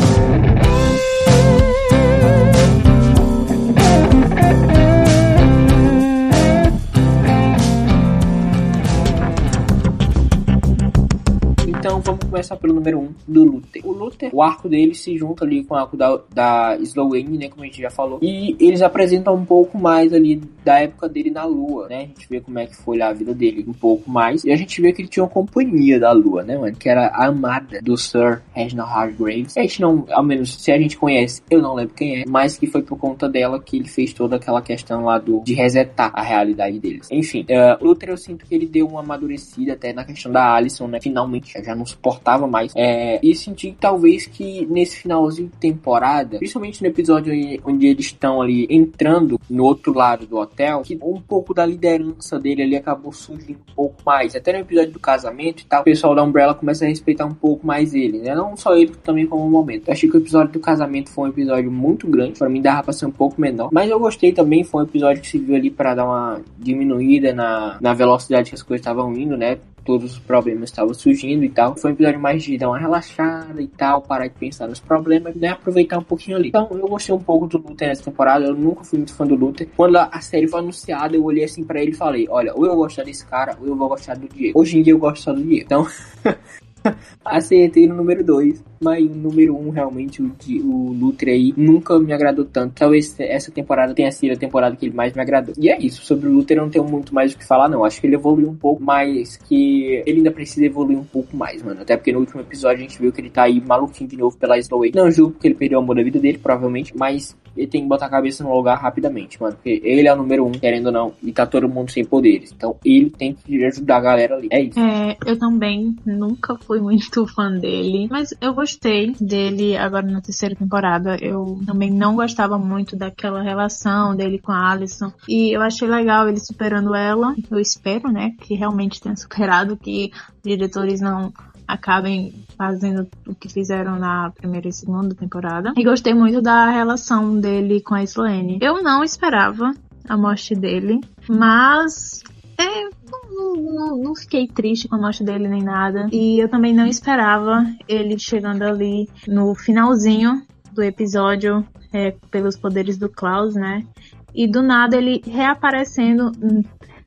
Então vamos começar pelo número 1 um, do Luther. O Luther, o arco dele se junta ali com o arco da, da Sloane, né? Como a gente já falou. E eles apresentam um pouco mais ali da época dele na Lua, né? A gente vê como é que foi a vida dele um pouco mais. E a gente vê que ele tinha uma companhia da Lua, né, mano? Que era a amada do Sir Reginald Hargraves. A gente não, ao menos se a gente conhece, eu não lembro quem é, mas que foi por conta dela que ele fez toda aquela questão lá do de resetar a realidade deles. Enfim, uh, Luther eu sinto que ele deu uma amadurecida até na questão da Alison, né? Finalmente já não suportava mais. É, e senti talvez que nesse finalzinho de temporada, principalmente no episódio onde eles estão ali entrando no outro lado do hotel hotel, que um pouco da liderança dele ali acabou surgindo um pouco mais. Até no episódio do casamento e tal, o pessoal da Umbrella começa a respeitar um pouco mais ele, né? Não só ele, também como o momento. Eu achei que o episódio do casamento foi um episódio muito grande, para mim dava pra ser um pouco menor, mas eu gostei também, foi um episódio que se viu ali para dar uma diminuída na, na velocidade que as coisas estavam indo, né? Todos os problemas estavam surgindo e tal. Foi um episódio mais de dar uma relaxada e tal, parar de pensar nos problemas, né? Aproveitar um pouquinho ali. Então, eu gostei um pouco do Luther nessa temporada. Eu nunca fui muito fã do Luther. Quando a série foi anunciada, eu olhei assim para ele e falei: Olha, ou eu vou gostar desse cara, ou eu vou gostar do Diego. Hoje em dia eu gosto só do Diego. Então, acertei no número 2 mas o número um, realmente, o, o Luther aí, nunca me agradou tanto. Talvez essa temporada tenha sido a temporada que ele mais me agradou. E é isso, sobre o Luther eu não tenho muito mais o que falar, não. Acho que ele evoluiu um pouco, mas que ele ainda precisa evoluir um pouco mais, mano. Até porque no último episódio a gente viu que ele tá aí maluquinho de novo pela Slowway. Não julgo porque ele perdeu o amor da vida dele, provavelmente, mas ele tem que botar a cabeça no lugar rapidamente, mano. Porque ele é o número um, querendo ou não, e tá todo mundo sem poderes. Então ele tem que ajudar a galera ali. É isso.
É, eu também nunca fui muito fã dele, mas eu gostei dele agora na terceira temporada. Eu também não gostava muito daquela relação dele com a Alison. E eu achei legal ele superando ela. Eu espero, né, que realmente tenha superado, que diretores não acabem fazendo o que fizeram na primeira e segunda temporada. E gostei muito da relação dele com a Sloane. Eu não esperava a morte dele, mas é, não, não, não, fiquei triste com a morte dele nem nada. E eu também não esperava ele chegando ali no finalzinho do episódio é, pelos poderes do Klaus, né? E do nada ele reaparecendo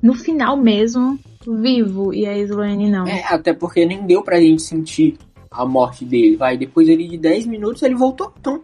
no final mesmo vivo e a Sloane não.
É, até porque nem deu pra gente sentir a morte dele. Vai, depois ele de 10 minutos ele voltou. Então,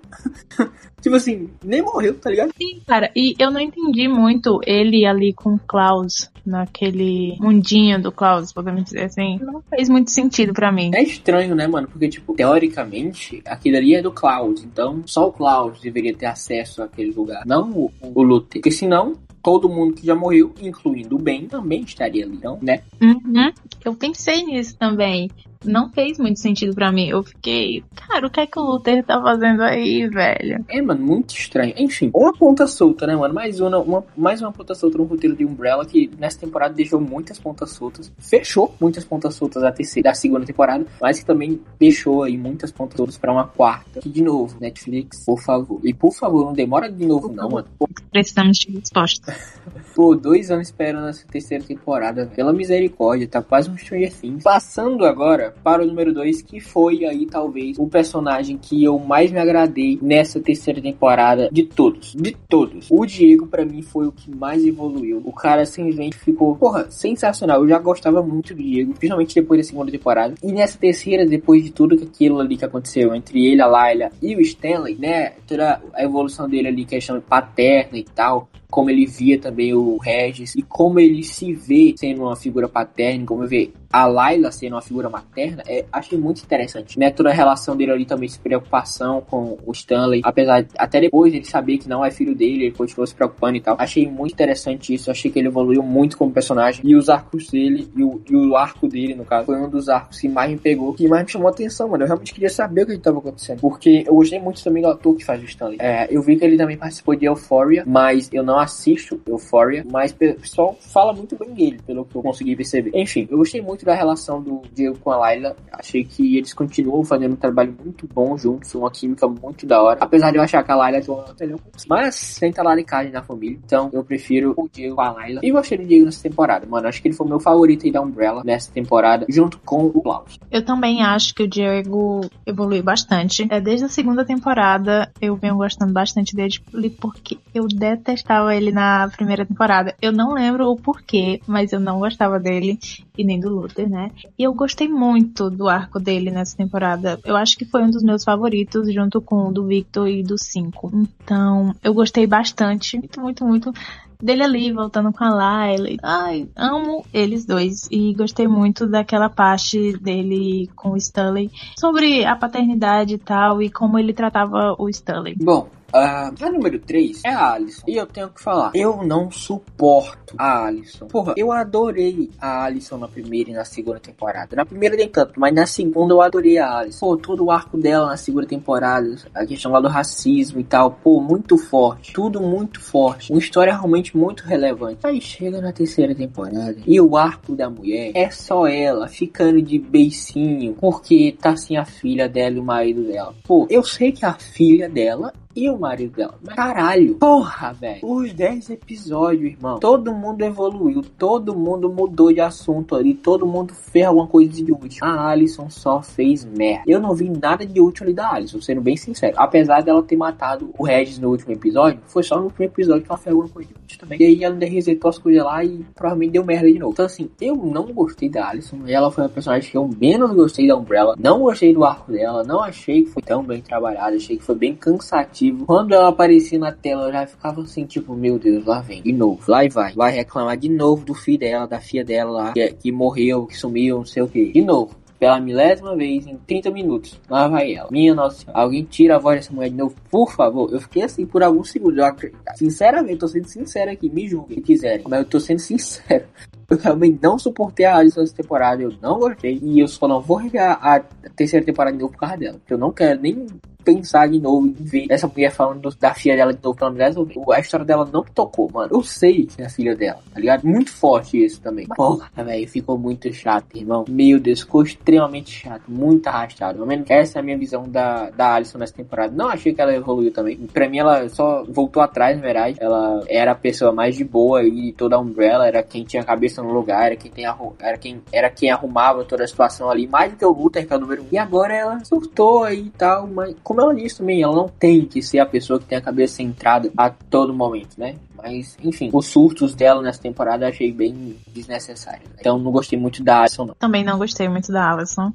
tipo assim, nem morreu, tá ligado?
Sim, cara, e eu não entendi muito ele ali com o Klaus, naquele mundinho do Klaus, podemos dizer assim. Não fez muito sentido para mim.
É estranho, né, mano? Porque, tipo, teoricamente, aquilo ali é do Klaus. Então, só o Klaus deveria ter acesso àquele lugar. Não o, o Luther. Porque senão, todo mundo que já morreu, incluindo o Ben, também estaria ali, então, né?
Uhum. Eu pensei nisso também não fez muito sentido para mim. Eu fiquei, cara, o que é que o Luther tá fazendo aí, velho?
É, mano, muito estranho. Enfim, uma ponta solta, né, mano? Mais uma, uma, mais uma ponta solta no roteiro de Umbrella que nessa temporada deixou muitas pontas soltas. Fechou muitas pontas soltas da terceira, da segunda temporada, mas que também deixou aí muitas pontas soltas para uma quarta. Que de novo, Netflix, por favor. E por favor, não demora de novo, não, mano.
Precisamos de resposta.
Pô, dois anos esperando essa terceira temporada, pela misericórdia, tá quase um Stranger Things. Passando agora para o número 2, que foi aí talvez o personagem que eu mais me agradei nessa terceira temporada de todos. De todos. O Diego, para mim, foi o que mais evoluiu. O cara simplesmente ficou, porra, sensacional. Eu já gostava muito do Diego, principalmente depois da segunda temporada. E nessa terceira, depois de tudo aquilo ali que aconteceu entre ele, a Layla e o Stanley, né? Toda a evolução dele ali, questão paterna e tal como ele via também o Regis e como ele se vê sendo uma figura paterna, como vê a Layla sendo uma figura materna, é, achei muito interessante, né? Toda a relação dele ali também, se preocupação com o Stanley, apesar de, até depois ele saber que não é filho dele, ele continuou se preocupando e tal. Achei muito interessante isso, achei que ele evoluiu muito como personagem e os arcos dele e o, e o arco dele, no caso, foi um dos arcos que mais me pegou, que mais me chamou a atenção, mano. Eu realmente queria saber o que estava acontecendo, porque eu gostei muito também do ator que faz o Stanley. É, eu vi que ele também participou de Euphoria, mas eu não assisto Euphoria, mas o pessoal fala muito bem dele, pelo que eu consegui perceber. Enfim, eu gostei muito da relação do Diego com a Layla. Achei que eles continuam fazendo um trabalho muito bom juntos, uma química muito da hora. Apesar de eu achar que a Layla é uma melhor, mas tem talaricagem na família. Então eu prefiro o Diego com a Layla. E gostei do Diego nessa temporada, mano. Acho que ele foi o meu favorito aí da Umbrella nessa temporada, junto com o Klaus.
Eu também acho que o Diego evoluiu bastante. É, desde a segunda temporada eu venho gostando bastante dele porque eu detestava ele na primeira temporada. Eu não lembro o porquê, mas eu não gostava dele e nem do Luther, né? E eu gostei muito do arco dele nessa temporada. Eu acho que foi um dos meus favoritos, junto com o do Victor e do 5. Então, eu gostei bastante, muito, muito, muito dele ali voltando com a Layla. Ai, amo eles dois e gostei muito daquela parte dele com o Stanley sobre a paternidade e tal e como ele tratava o Stanley.
Bom, Uh, a número 3 é a Alison. E eu tenho que falar, eu não suporto a Alison. Porra, eu adorei a Alison na primeira e na segunda temporada. Na primeira nem tanto, mas na segunda eu adorei a Alison. Pô, todo o arco dela na segunda temporada, a questão lá do racismo e tal, pô, muito forte. Tudo muito forte. Uma história realmente muito relevante. Aí chega na terceira temporada e o arco da mulher é só ela ficando de beicinho porque tá sem a filha dela e o marido dela. Pô, eu sei que a filha dela e o marido dela. Mas caralho, porra, velho. Os 10 episódios, irmão. Todo mundo evoluiu, todo mundo mudou de assunto ali, todo mundo fez alguma coisa de útil. A Alison só fez merda. Eu não vi nada de útil ali da Alison, sendo bem sincero. Apesar dela ter matado o Regis no último episódio, foi só no último episódio que ela fez alguma coisa de útil também. E aí ela resetou as coisas lá e provavelmente deu merda de novo. Então assim, eu não gostei da Alison. Ela foi a personagem que eu menos gostei da Umbrella. Não gostei do arco dela, não achei que foi tão bem trabalhado, achei que foi bem cansativo. Quando ela aparecia na tela, eu já ficava assim, tipo, meu Deus, lá vem, de novo, lá e vai. Vai reclamar de novo do filho dela, da filha dela lá, que, que morreu, que sumiu, não sei o que. De novo pela milésima vez em 30 minutos. Lá vai ela. Minha nossa senhora. Alguém tira a voz dessa mulher de novo, por favor. Eu fiquei assim por alguns segundos. Eu, sinceramente, tô sendo sincero aqui. Me julguem se quiserem. Mas eu tô sendo sincero. Eu realmente não suportei a Alison essa temporada. Eu não gostei. E eu só não vou rever a terceira temporada de novo por causa dela. Porque eu não quero nem pensar de novo em ver essa mulher falando da filha dela de novo pela mulher. A história dela não tocou, mano. Eu sei que é a filha dela, tá ligado? Muito forte isso também. Porra, velho, ficou muito chato, irmão. Meu Deus, ficou extremamente chato. Muito arrastado. Pelo menos essa é a minha visão da, da Alison nessa temporada. Não achei que ela evoluiu também. Pra mim, ela só voltou atrás, na verdade. Ela era a pessoa mais de boa e toda a Umbrella. Era quem tinha a cabeça no lugar. Era quem, tem era quem, era quem arrumava toda a situação ali. Mais do que o Luther, que é o número um. E agora ela surtou e tal. Mas como como ela disse também, ela não tem que ser a pessoa que tem a cabeça centrada a todo momento, né? Mas, enfim, os surtos dela nessa temporada eu achei bem desnecessários. Né? Então não gostei muito da Alison, não.
Também não gostei muito da Alison.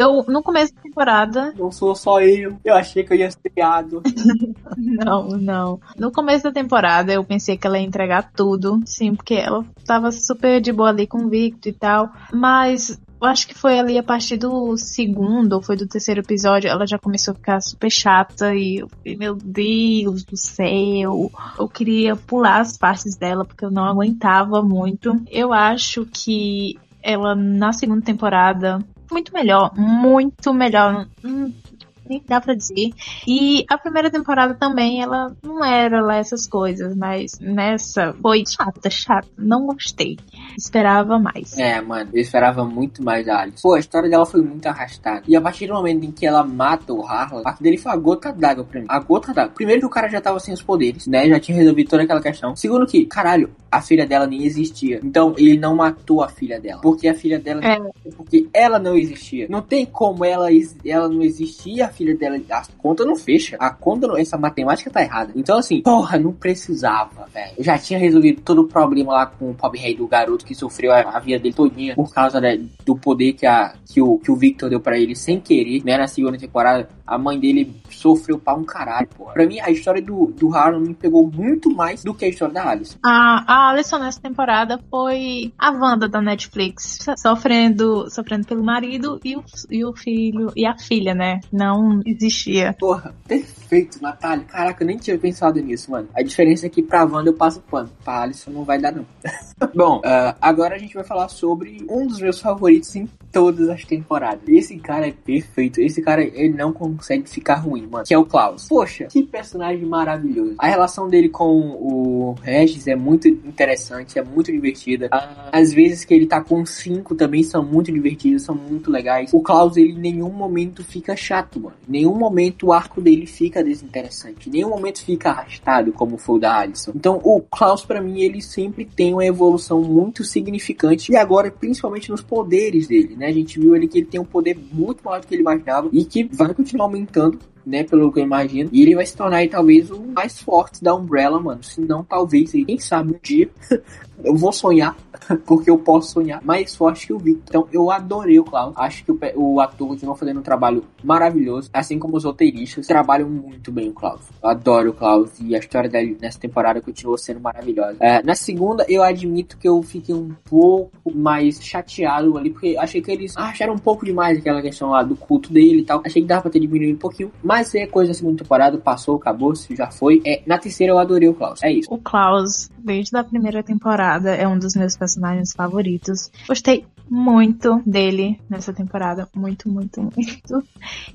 Eu, no começo da temporada.
Não sou só eu. Eu achei que eu ia ser criado.
não, não. No começo da temporada, eu pensei que ela ia entregar tudo. Sim, porque ela tava super de boa ali com o Victor e tal. Mas eu acho que foi ali a partir do segundo ou foi do terceiro episódio, ela já começou a ficar super chata e eu meu Deus do céu, eu queria pular as partes dela porque eu não aguentava muito. Eu acho que ela na segunda temporada muito melhor, muito melhor. Nem dá pra dizer. E a primeira temporada também, ela não era lá essas coisas, mas nessa foi chata, chata. Não gostei. Esperava mais.
É, mano, eu esperava muito mais da Alice. Pô, a história dela foi muito arrastada. E a partir do momento em que ela mata o Harlan, a dele foi a gota d'água pra mim. A gota d'água. Primeiro que o cara já tava sem os poderes, né? Já tinha resolvido toda aquela questão. Segundo que, caralho, a filha dela nem existia. Então ele não matou a filha dela. Porque a filha dela. É. Porque ela não existia. Não tem como ela, ela não existia, a filha dela. A conta não fecha. A conta não. Essa matemática tá errada. Então, assim, porra, não precisava, velho. Eu já tinha resolvido todo o problema lá com o pobre rei do garoto que sofreu a, a vida dele todinha por causa né, do poder que, a, que, o, que o Victor deu para ele sem querer, né? Na segunda temporada, a mãe dele sofreu pra um caralho, porra. Pra mim, a história do, do Harlan me pegou muito mais do que a história da Alice.
A, a Alison nessa temporada foi a Wanda da Netflix, sofrendo, sofrendo pelo marido e o, e o filho e a filha, né? Não existia.
Porra, perfeito, Natália. Caraca, eu nem tinha pensado nisso, mano. A diferença é que pra Wanda eu passo pano. Pra Alisson não vai dar, não. Bom, uh, agora a gente vai falar sobre um dos meus favoritos em todas as temporadas. Esse cara é perfeito. Esse cara, ele não consegue ficar ruim, mano. Que é o Klaus. Poxa, que personagem maravilhoso. A relação dele com o Regis é muito interessante, é muito divertida. As vezes que ele tá com cinco também são muito divertidas, são muito legais. O Klaus, ele em nenhum momento fica chato, mano. Em nenhum momento o arco dele fica desinteressante. Em nenhum momento fica arrastado, como foi o da Alison. Então, o Klaus, para mim, ele sempre tem uma evolução muito significante. E agora, principalmente nos poderes dele né? A gente viu ali que ele tem um poder muito maior do que ele imaginava e que vai continuar aumentando né? Pelo que eu imagino. E ele vai se tornar aí, talvez o mais forte da Umbrella, mano. Se não, talvez, aí, quem sabe um dia eu vou sonhar, porque eu posso sonhar mais forte que o Victor. Então eu adorei o Klaus. Acho que o, o ator continua fazendo um trabalho maravilhoso, assim como os roteiristas trabalham muito bem o Klaus. Eu adoro o Klaus e a história dele nessa temporada continuou sendo maravilhosa. É, na segunda, eu admito que eu fiquei um pouco mais chateado ali, porque achei que eles acharam um pouco demais aquela questão lá do culto dele e tal. Achei que dava pra ter diminuído um pouquinho, mas é coisa da segunda temporada, passou, acabou, se já foi. É, na terceira eu adorei o Klaus. É isso.
O Klaus, desde a primeira temporada temporada é um dos meus personagens favoritos. Gostei muito dele nessa temporada. Muito, muito, muito.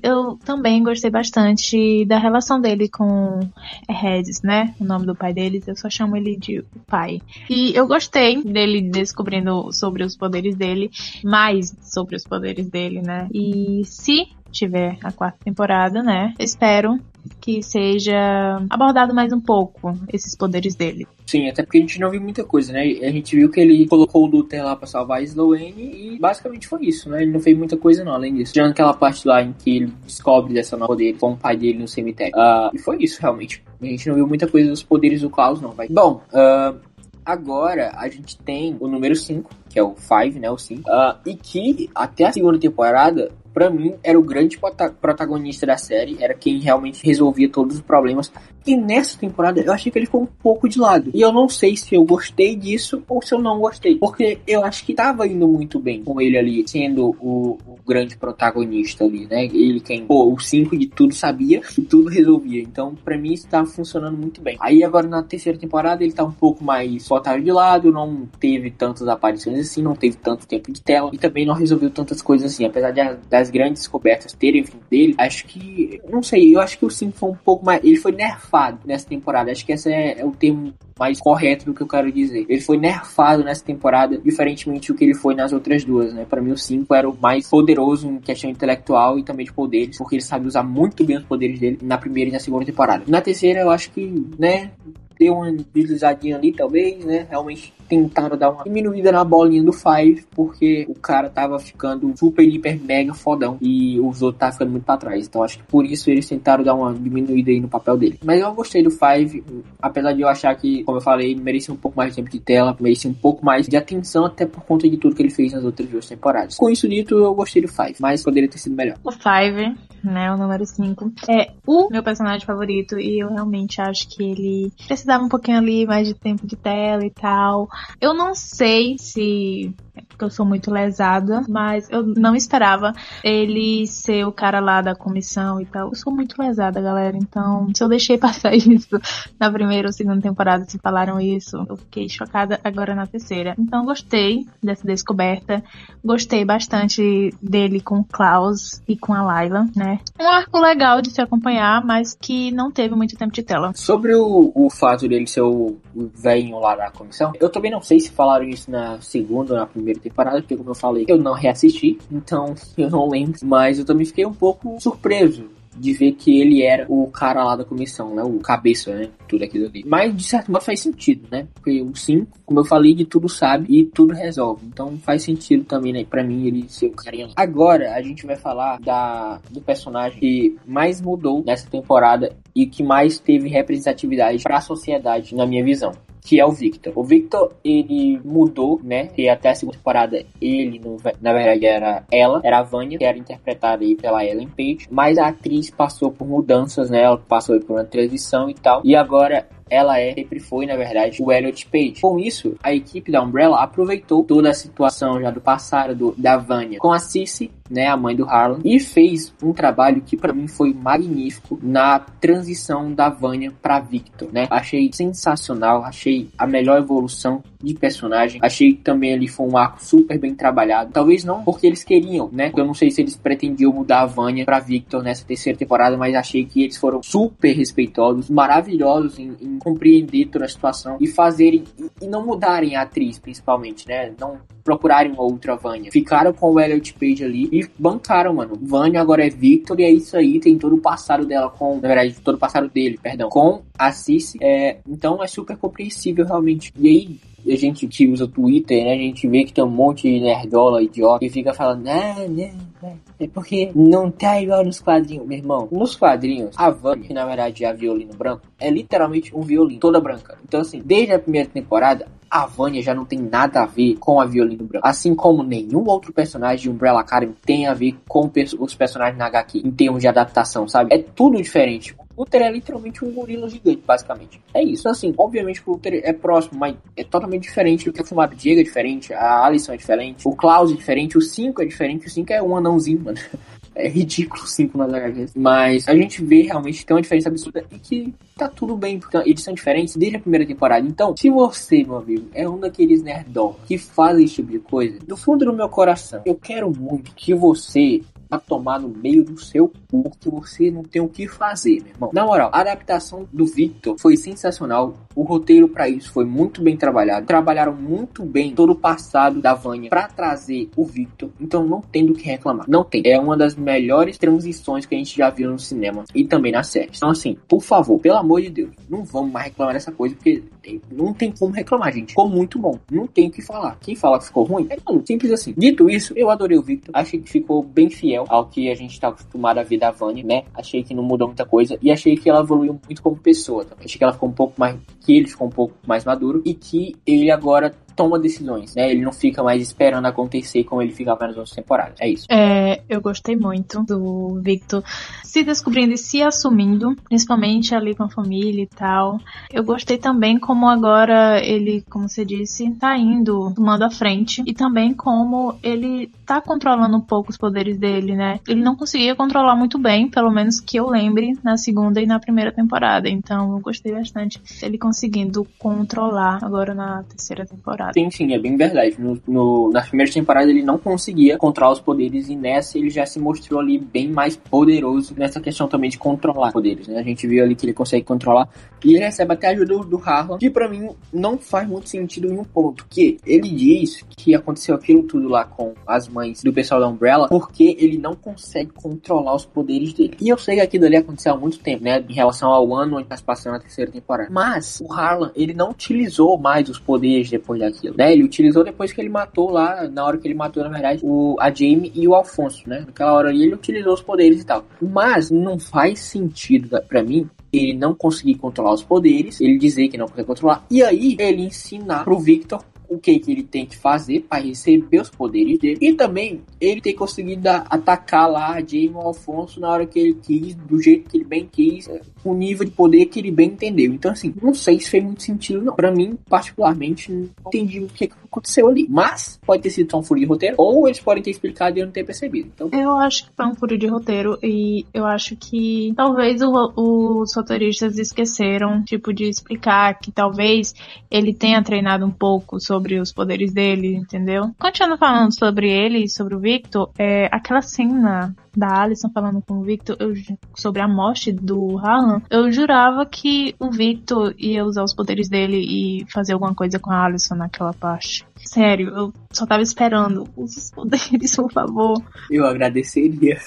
Eu também gostei bastante da relação dele com Regis, né? O nome do pai deles. Eu só chamo ele de pai. E eu gostei dele descobrindo sobre os poderes dele, mais sobre os poderes dele, né? E se tiver a quarta temporada, né? Espero que seja abordado mais um pouco esses poderes dele.
Sim, até porque a gente não viu muita coisa, né? A gente viu que ele colocou o Luther lá pra salvar a Sloane e basicamente foi isso, né? Ele não fez muita coisa não, além disso. Tirando aquela parte lá em que ele descobre dessa nova poder com o pai dele no cemitério. Uh, e foi isso, realmente. A gente não viu muita coisa dos poderes do Klaus, não, vai. Bom, uh, agora a gente tem o número 5, que é o 5, né? O 5. Uh, ah, e que até a segunda temporada para mim, era o grande protagonista da série, era quem realmente resolvia todos os problemas. E nessa temporada, eu achei que ele ficou um pouco de lado. E eu não sei se eu gostei disso ou se eu não gostei. Porque eu acho que tava indo muito bem com ele ali, sendo o, o grande protagonista ali, né? Ele quem, pô, o 5 de tudo sabia e tudo resolvia. Então, para mim, isso tava funcionando muito bem. Aí agora na terceira temporada, ele tá um pouco mais botado de lado, não teve tantas aparições assim, não teve tanto tempo de tela e também não resolveu tantas coisas assim. Apesar de, das as grandes descobertas terem vindo dele, acho que. Não sei, eu acho que o Sim foi um pouco mais. Ele foi nerfado nessa temporada. Acho que esse é, é o termo mais correto do que eu quero dizer. Ele foi nerfado nessa temporada, diferentemente do que ele foi nas outras duas, né? Para mim, o 5 era o mais poderoso em questão intelectual e também de poderes, porque ele sabe usar muito bem os poderes dele na primeira e na segunda temporada. Na terceira, eu acho que, né? Deu uma deslizadinha ali, talvez, né? Realmente tentaram dar uma diminuída na bolinha do Five, porque o cara tava ficando super, hiper, mega fodão e os outros estavam ficando muito pra trás. Então acho que por isso eles tentaram dar uma diminuída aí no papel dele. Mas eu gostei do Five, apesar de eu achar que, como eu falei, merecia um pouco mais de tempo de tela, merecia um pouco mais de atenção, até por conta de tudo que ele fez nas outras duas temporadas. Com isso dito, eu gostei do Five, mas poderia ter sido melhor.
O Five, né, o número 5, é o meu personagem favorito e eu realmente acho que ele precisava um pouquinho ali mais de tempo de tela e tal. Eu não sei se porque eu sou muito lesada, mas eu não esperava ele ser o cara lá da comissão e tal. Eu sou muito lesada, galera, então se eu deixei passar isso na primeira ou segunda temporada, se falaram isso, eu fiquei chocada agora na terceira. Então gostei dessa descoberta, gostei bastante dele com o Klaus e com a Layla, né? Um arco legal de se acompanhar, mas que não teve muito tempo de tela.
Sobre o, o fato dele ser o, o lá da comissão, eu também não sei se falaram isso na segunda ou na primeira primeira temporada, porque como eu falei, eu não reassisti, então eu não lembro. Mas eu também fiquei um pouco surpreso de ver que ele era o cara lá da comissão, né? O cabeça, né? Tudo aquilo ali. Mas de certo modo faz sentido, né? Porque o 5, como eu falei, de tudo sabe e tudo resolve. Então faz sentido também, né? Pra mim, ele ser o carinha. Agora a gente vai falar da, do personagem que mais mudou nessa temporada e que mais teve representatividade para a sociedade, na minha visão que é o Victor. O Victor, ele mudou, né? E até a segunda temporada, ele, na verdade, era ela, era a Vanya, que era interpretada aí pela Ellen Page. Mas a atriz passou por mudanças, né? Ela passou por uma transição e tal. E agora ela é, sempre foi, na verdade, o Elliot Page. Com isso, a equipe da Umbrella aproveitou toda a situação já do passado do, da Vanya com a Cici, né, a mãe do Harlan, e fez um trabalho que para mim foi magnífico na transição da Vanya para Victor, né? Achei sensacional, achei a melhor evolução de personagem. Achei que também ali foi um arco super bem trabalhado. Talvez não porque eles queriam, né? Eu não sei se eles pretendiam mudar a Vanya para Victor nessa terceira temporada, mas achei que eles foram super respeitosos, maravilhosos em, em compreender toda a situação e fazerem e, não mudarem a atriz, principalmente, né? Não procurarem uma outra Vanya. Ficaram com o Elliot Page ali e bancaram, mano. Vanya agora é Victor e é isso aí. Tem todo o passado dela com, na verdade, todo o passado dele, perdão, com a Cici. É, então é super compreensível realmente. E aí, a gente que usa o Twitter, né? A gente vê que tem um monte de nerdola idiota que fica falando, ah, não, é porque não tá igual nos quadrinhos, meu irmão. Nos quadrinhos, a Van, que na verdade é a violino branco, é literalmente um violino, toda branca. Então, assim, desde a primeira temporada, a Vanya já não tem nada a ver com a Violino Branco. Assim como nenhum outro personagem de Umbrella Academy tem a ver com os personagens na HQ em termos de adaptação, sabe? É tudo diferente. O é literalmente um gorila gigante, basicamente. É isso, assim, obviamente o Luther é próximo, mas é totalmente diferente do que o Fumado Diego é diferente, a Alison é diferente, o Klaus é diferente, o 5 é diferente, o 5 é um anãozinho, mano. É ridículo o 5 nas HQs. Mas a gente vê realmente que tem uma diferença absurda e que tá tudo bem, porque eles são diferentes desde a primeira temporada. Então, se você, meu amigo, é um daqueles nerdão que faz esse tipo de coisa, do fundo do meu coração, eu quero muito que você a tomar no meio do seu cu, porque você não tem o que fazer, meu irmão. Na moral, a adaptação do Victor foi sensacional. O roteiro para isso foi muito bem trabalhado. Trabalharam muito bem todo o passado da Vânia para trazer o Victor. Então não tem do que reclamar. Não tem. É uma das melhores transições que a gente já viu no cinema e também na série. Então assim, por favor, pelo amor de Deus, não vamos mais reclamar dessa coisa porque não tem como reclamar, gente. Ficou muito bom. Não tem o que falar. Quem fala que ficou ruim é maluco. Simples assim. Dito isso, eu adorei o Victor. Achei que ficou bem fiel ao que a gente tá acostumado a ver da Vânia, né? Achei que não mudou muita coisa. E achei que ela evoluiu muito como pessoa também. Achei que ela ficou um pouco mais. Que ele ficou um pouco mais maduro. E que ele agora toma decisões, né? Ele não fica mais esperando acontecer como ele ficava nas outras temporadas. É isso.
É, eu gostei muito do Victor se descobrindo e se assumindo, principalmente ali com a família e tal. Eu gostei também como agora ele, como você disse, tá indo, tomando a frente e também como ele tá controlando um pouco os poderes dele, né? Ele não conseguia controlar muito bem, pelo menos que eu lembre, na segunda e na primeira temporada. Então eu gostei bastante ele conseguindo controlar agora na terceira temporada temporada.
Sim, sim, é bem verdade. No, no, nas primeiras temporadas ele não conseguia controlar os poderes e nessa ele já se mostrou ali bem mais poderoso nessa questão também de controlar poderes, né? A gente viu ali que ele consegue controlar e ele recebe até a ajuda do Harlan, que para mim não faz muito sentido em um ponto, que ele diz que aconteceu aquilo tudo lá com as mães do pessoal da Umbrella porque ele não consegue controlar os poderes dele. E eu sei que aquilo ali aconteceu há muito tempo, né? Em relação ao ano onde tá passando a terceira temporada. Mas o Harlan, ele não utilizou mais os poderes depois daquilo aquilo, né? Ele utilizou depois que ele matou lá, na hora que ele matou, na verdade, o, a Jamie e o Alfonso, né? Naquela hora ali ele utilizou os poderes e tal. Mas não faz sentido para mim ele não conseguir controlar os poderes, ele dizer que não consegue controlar, e aí ele ensinar pro Victor o que, que ele tem que fazer para receber os poderes dele. E também ele tem conseguido atacar lá a Jamie Alfonso na hora que ele quis, do jeito que ele bem quis, com o nível de poder que ele bem entendeu. Então, assim, não sei se fez muito sentido, não. Pra mim, particularmente, não entendi o que, que aconteceu ali. Mas pode ter sido só um furo de roteiro, ou eles podem ter explicado e eu não ter percebido. Então...
Eu acho que foi um furo de roteiro e eu acho que talvez o, os roteiristas esqueceram, tipo, de explicar que talvez ele tenha treinado um pouco sobre sobre os poderes dele, entendeu? Continuando falando sobre ele e sobre o Victor, é, aquela cena da Alison falando com o Victor eu, sobre a morte do Harlan, eu jurava que o Victor ia usar os poderes dele e fazer alguma coisa com a Alison naquela parte. Sério, eu só tava esperando. Use os poderes, por favor.
Eu agradeceria.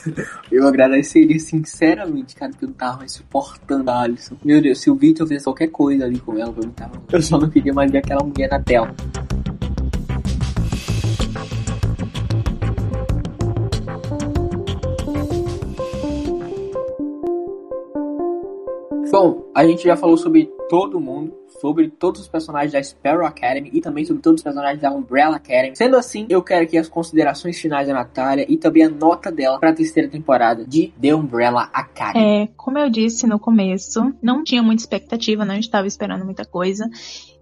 Eu agradeceria sinceramente, cara, que eu tava suportando a Alison. Meu Deus, se o Victor fizesse qualquer coisa ali com ela, eu, tava... eu só não queria mais ver aquela mulher na tela. Bom, a gente já falou sobre todo mundo, sobre todos os personagens da Sparrow Academy e também sobre todos os personagens da Umbrella Academy. Sendo assim, eu quero aqui as considerações finais da Natália e também a nota dela para a terceira temporada de The Umbrella Academy.
É, como eu disse no começo, não tinha muita expectativa, não estava esperando muita coisa.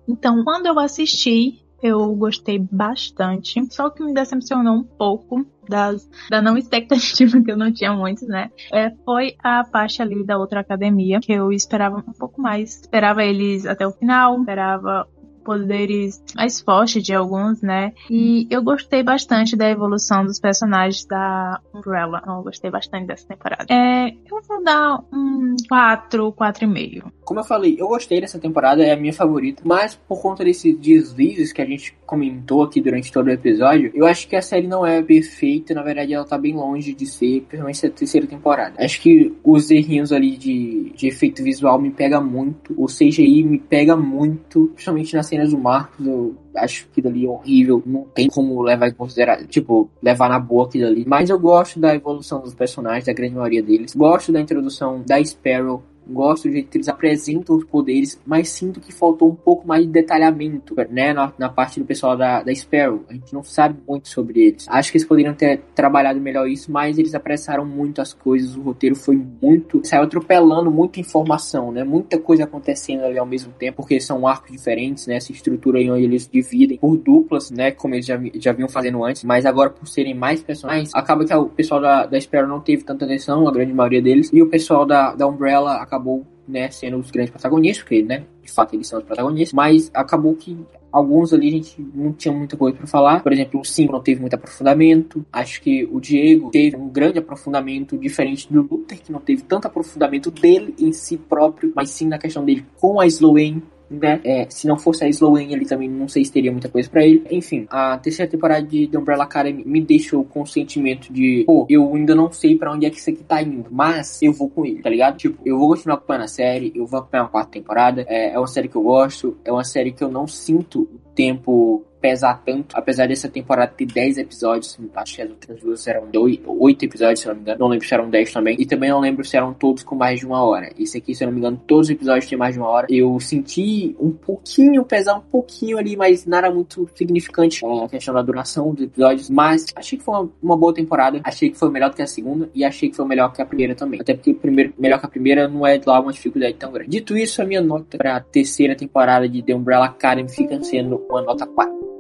Então, quando eu assisti, eu gostei bastante. Só que me decepcionou um pouco das, da não expectativa que eu não tinha muito, né? É, foi a parte ali da outra academia, que eu esperava um pouco mais. Esperava eles até o final, esperava poderes mais fortes de alguns, né? E eu gostei bastante da evolução dos personagens da Umbrella. Eu gostei bastante dessa temporada. É, eu vou dar um 4, 4,5.
Como eu falei, eu gostei dessa temporada, é a minha favorita, mas por conta desses deslizes que a gente comentou aqui durante todo o episódio, eu acho que a série não é perfeita, na verdade ela tá bem longe de ser, principalmente a terceira temporada. Acho que os errinhos ali de, de efeito visual me pega muito, o CGI me pega muito, principalmente na cena cenas do Marcos, eu acho que dali é horrível. Não tem como levar em consideração, tipo, levar na boa aquilo ali. Mas eu gosto da evolução dos personagens, da grande maioria deles. Gosto da introdução da Sparrow gosto do jeito que eles apresentam os poderes, mas sinto que faltou um pouco mais de detalhamento, né, na, na parte do pessoal da, da Sparrow. A gente não sabe muito sobre eles. Acho que eles poderiam ter trabalhado melhor isso, mas eles apressaram muito as coisas, o roteiro foi muito, saiu atropelando muita informação, né, muita coisa acontecendo ali ao mesmo tempo, porque são arcos diferentes, né, essa estrutura aí onde eles dividem por duplas, né, como eles já, já vinham fazendo antes, mas agora por serem mais personagens, acaba que o pessoal da, da Sparrow não teve tanta atenção, a grande maioria deles, e o pessoal da, da Umbrella acaba acabou né, sendo os grandes protagonistas, porque, né, de fato eles são os protagonistas, mas acabou que alguns ali a gente não tinha muita coisa para falar. Por exemplo, o 5 não teve muito aprofundamento. Acho que o Diego teve um grande aprofundamento, diferente do Luther, que não teve tanto aprofundamento dele em si próprio, mas sim na questão dele com a Sloane né? É, se não fosse a Sloane, ele também não sei se teria muita coisa para ele. Enfim, a terceira temporada de The Umbrella Academy me deixou com o sentimento de, pô, eu ainda não sei para onde é que isso aqui tá indo, mas eu vou com ele, tá ligado? Tipo, eu vou continuar acompanhando a série, eu vou acompanhar a quarta temporada. É, é uma série que eu gosto, é uma série que eu não sinto o tempo pesar tanto, apesar dessa temporada ter 10 episódios, acho que as outras duas eram 8 episódios, se não me engano, não lembro se eram 10 também, e também não lembro se eram todos com mais de uma hora. Esse aqui, se não me engano, todos os episódios têm mais de uma hora. Eu senti um pouquinho, pesar um pouquinho ali, mas nada muito significante é, a questão da duração dos episódios, mas achei que foi uma, uma, boa temporada, achei que foi melhor do que a segunda, e achei que foi melhor que a primeira também. Até porque primeiro, melhor que a primeira não é lá uma dificuldade tão grande. Dito isso, a minha nota para a terceira temporada de The Umbrella Academy fica sendo uma nota 4.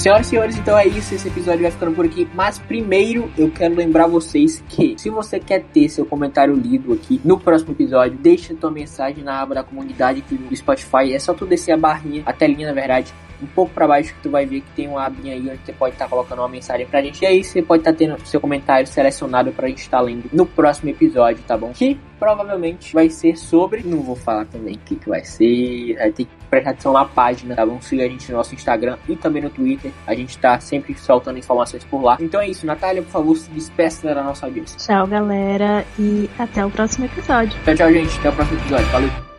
Senhoras e senhores, então é isso. Esse episódio vai ficando por aqui. Mas primeiro eu quero lembrar vocês que se você quer ter seu comentário lido aqui no próximo episódio, deixa tua mensagem na aba da comunidade no Spotify. É só tu descer a barrinha, a telinha na verdade, um pouco para baixo que tu vai ver que tem uma abinha aí onde você pode estar tá colocando uma mensagem pra gente. E aí você pode estar tá tendo seu comentário selecionado pra gente estar tá lendo no próximo episódio, tá bom? Que provavelmente vai ser sobre. Não vou falar também o que, que vai ser. Vai ter que prestar atenção na página, tá bom? Siga a gente no nosso Instagram e também no Twitter. A gente tá sempre soltando informações por lá. Então é isso, Natália, por favor, se despeça da nossa audiência.
Tchau, galera, e até o próximo episódio.
Tchau, tchau, gente. Até o próximo episódio. Valeu.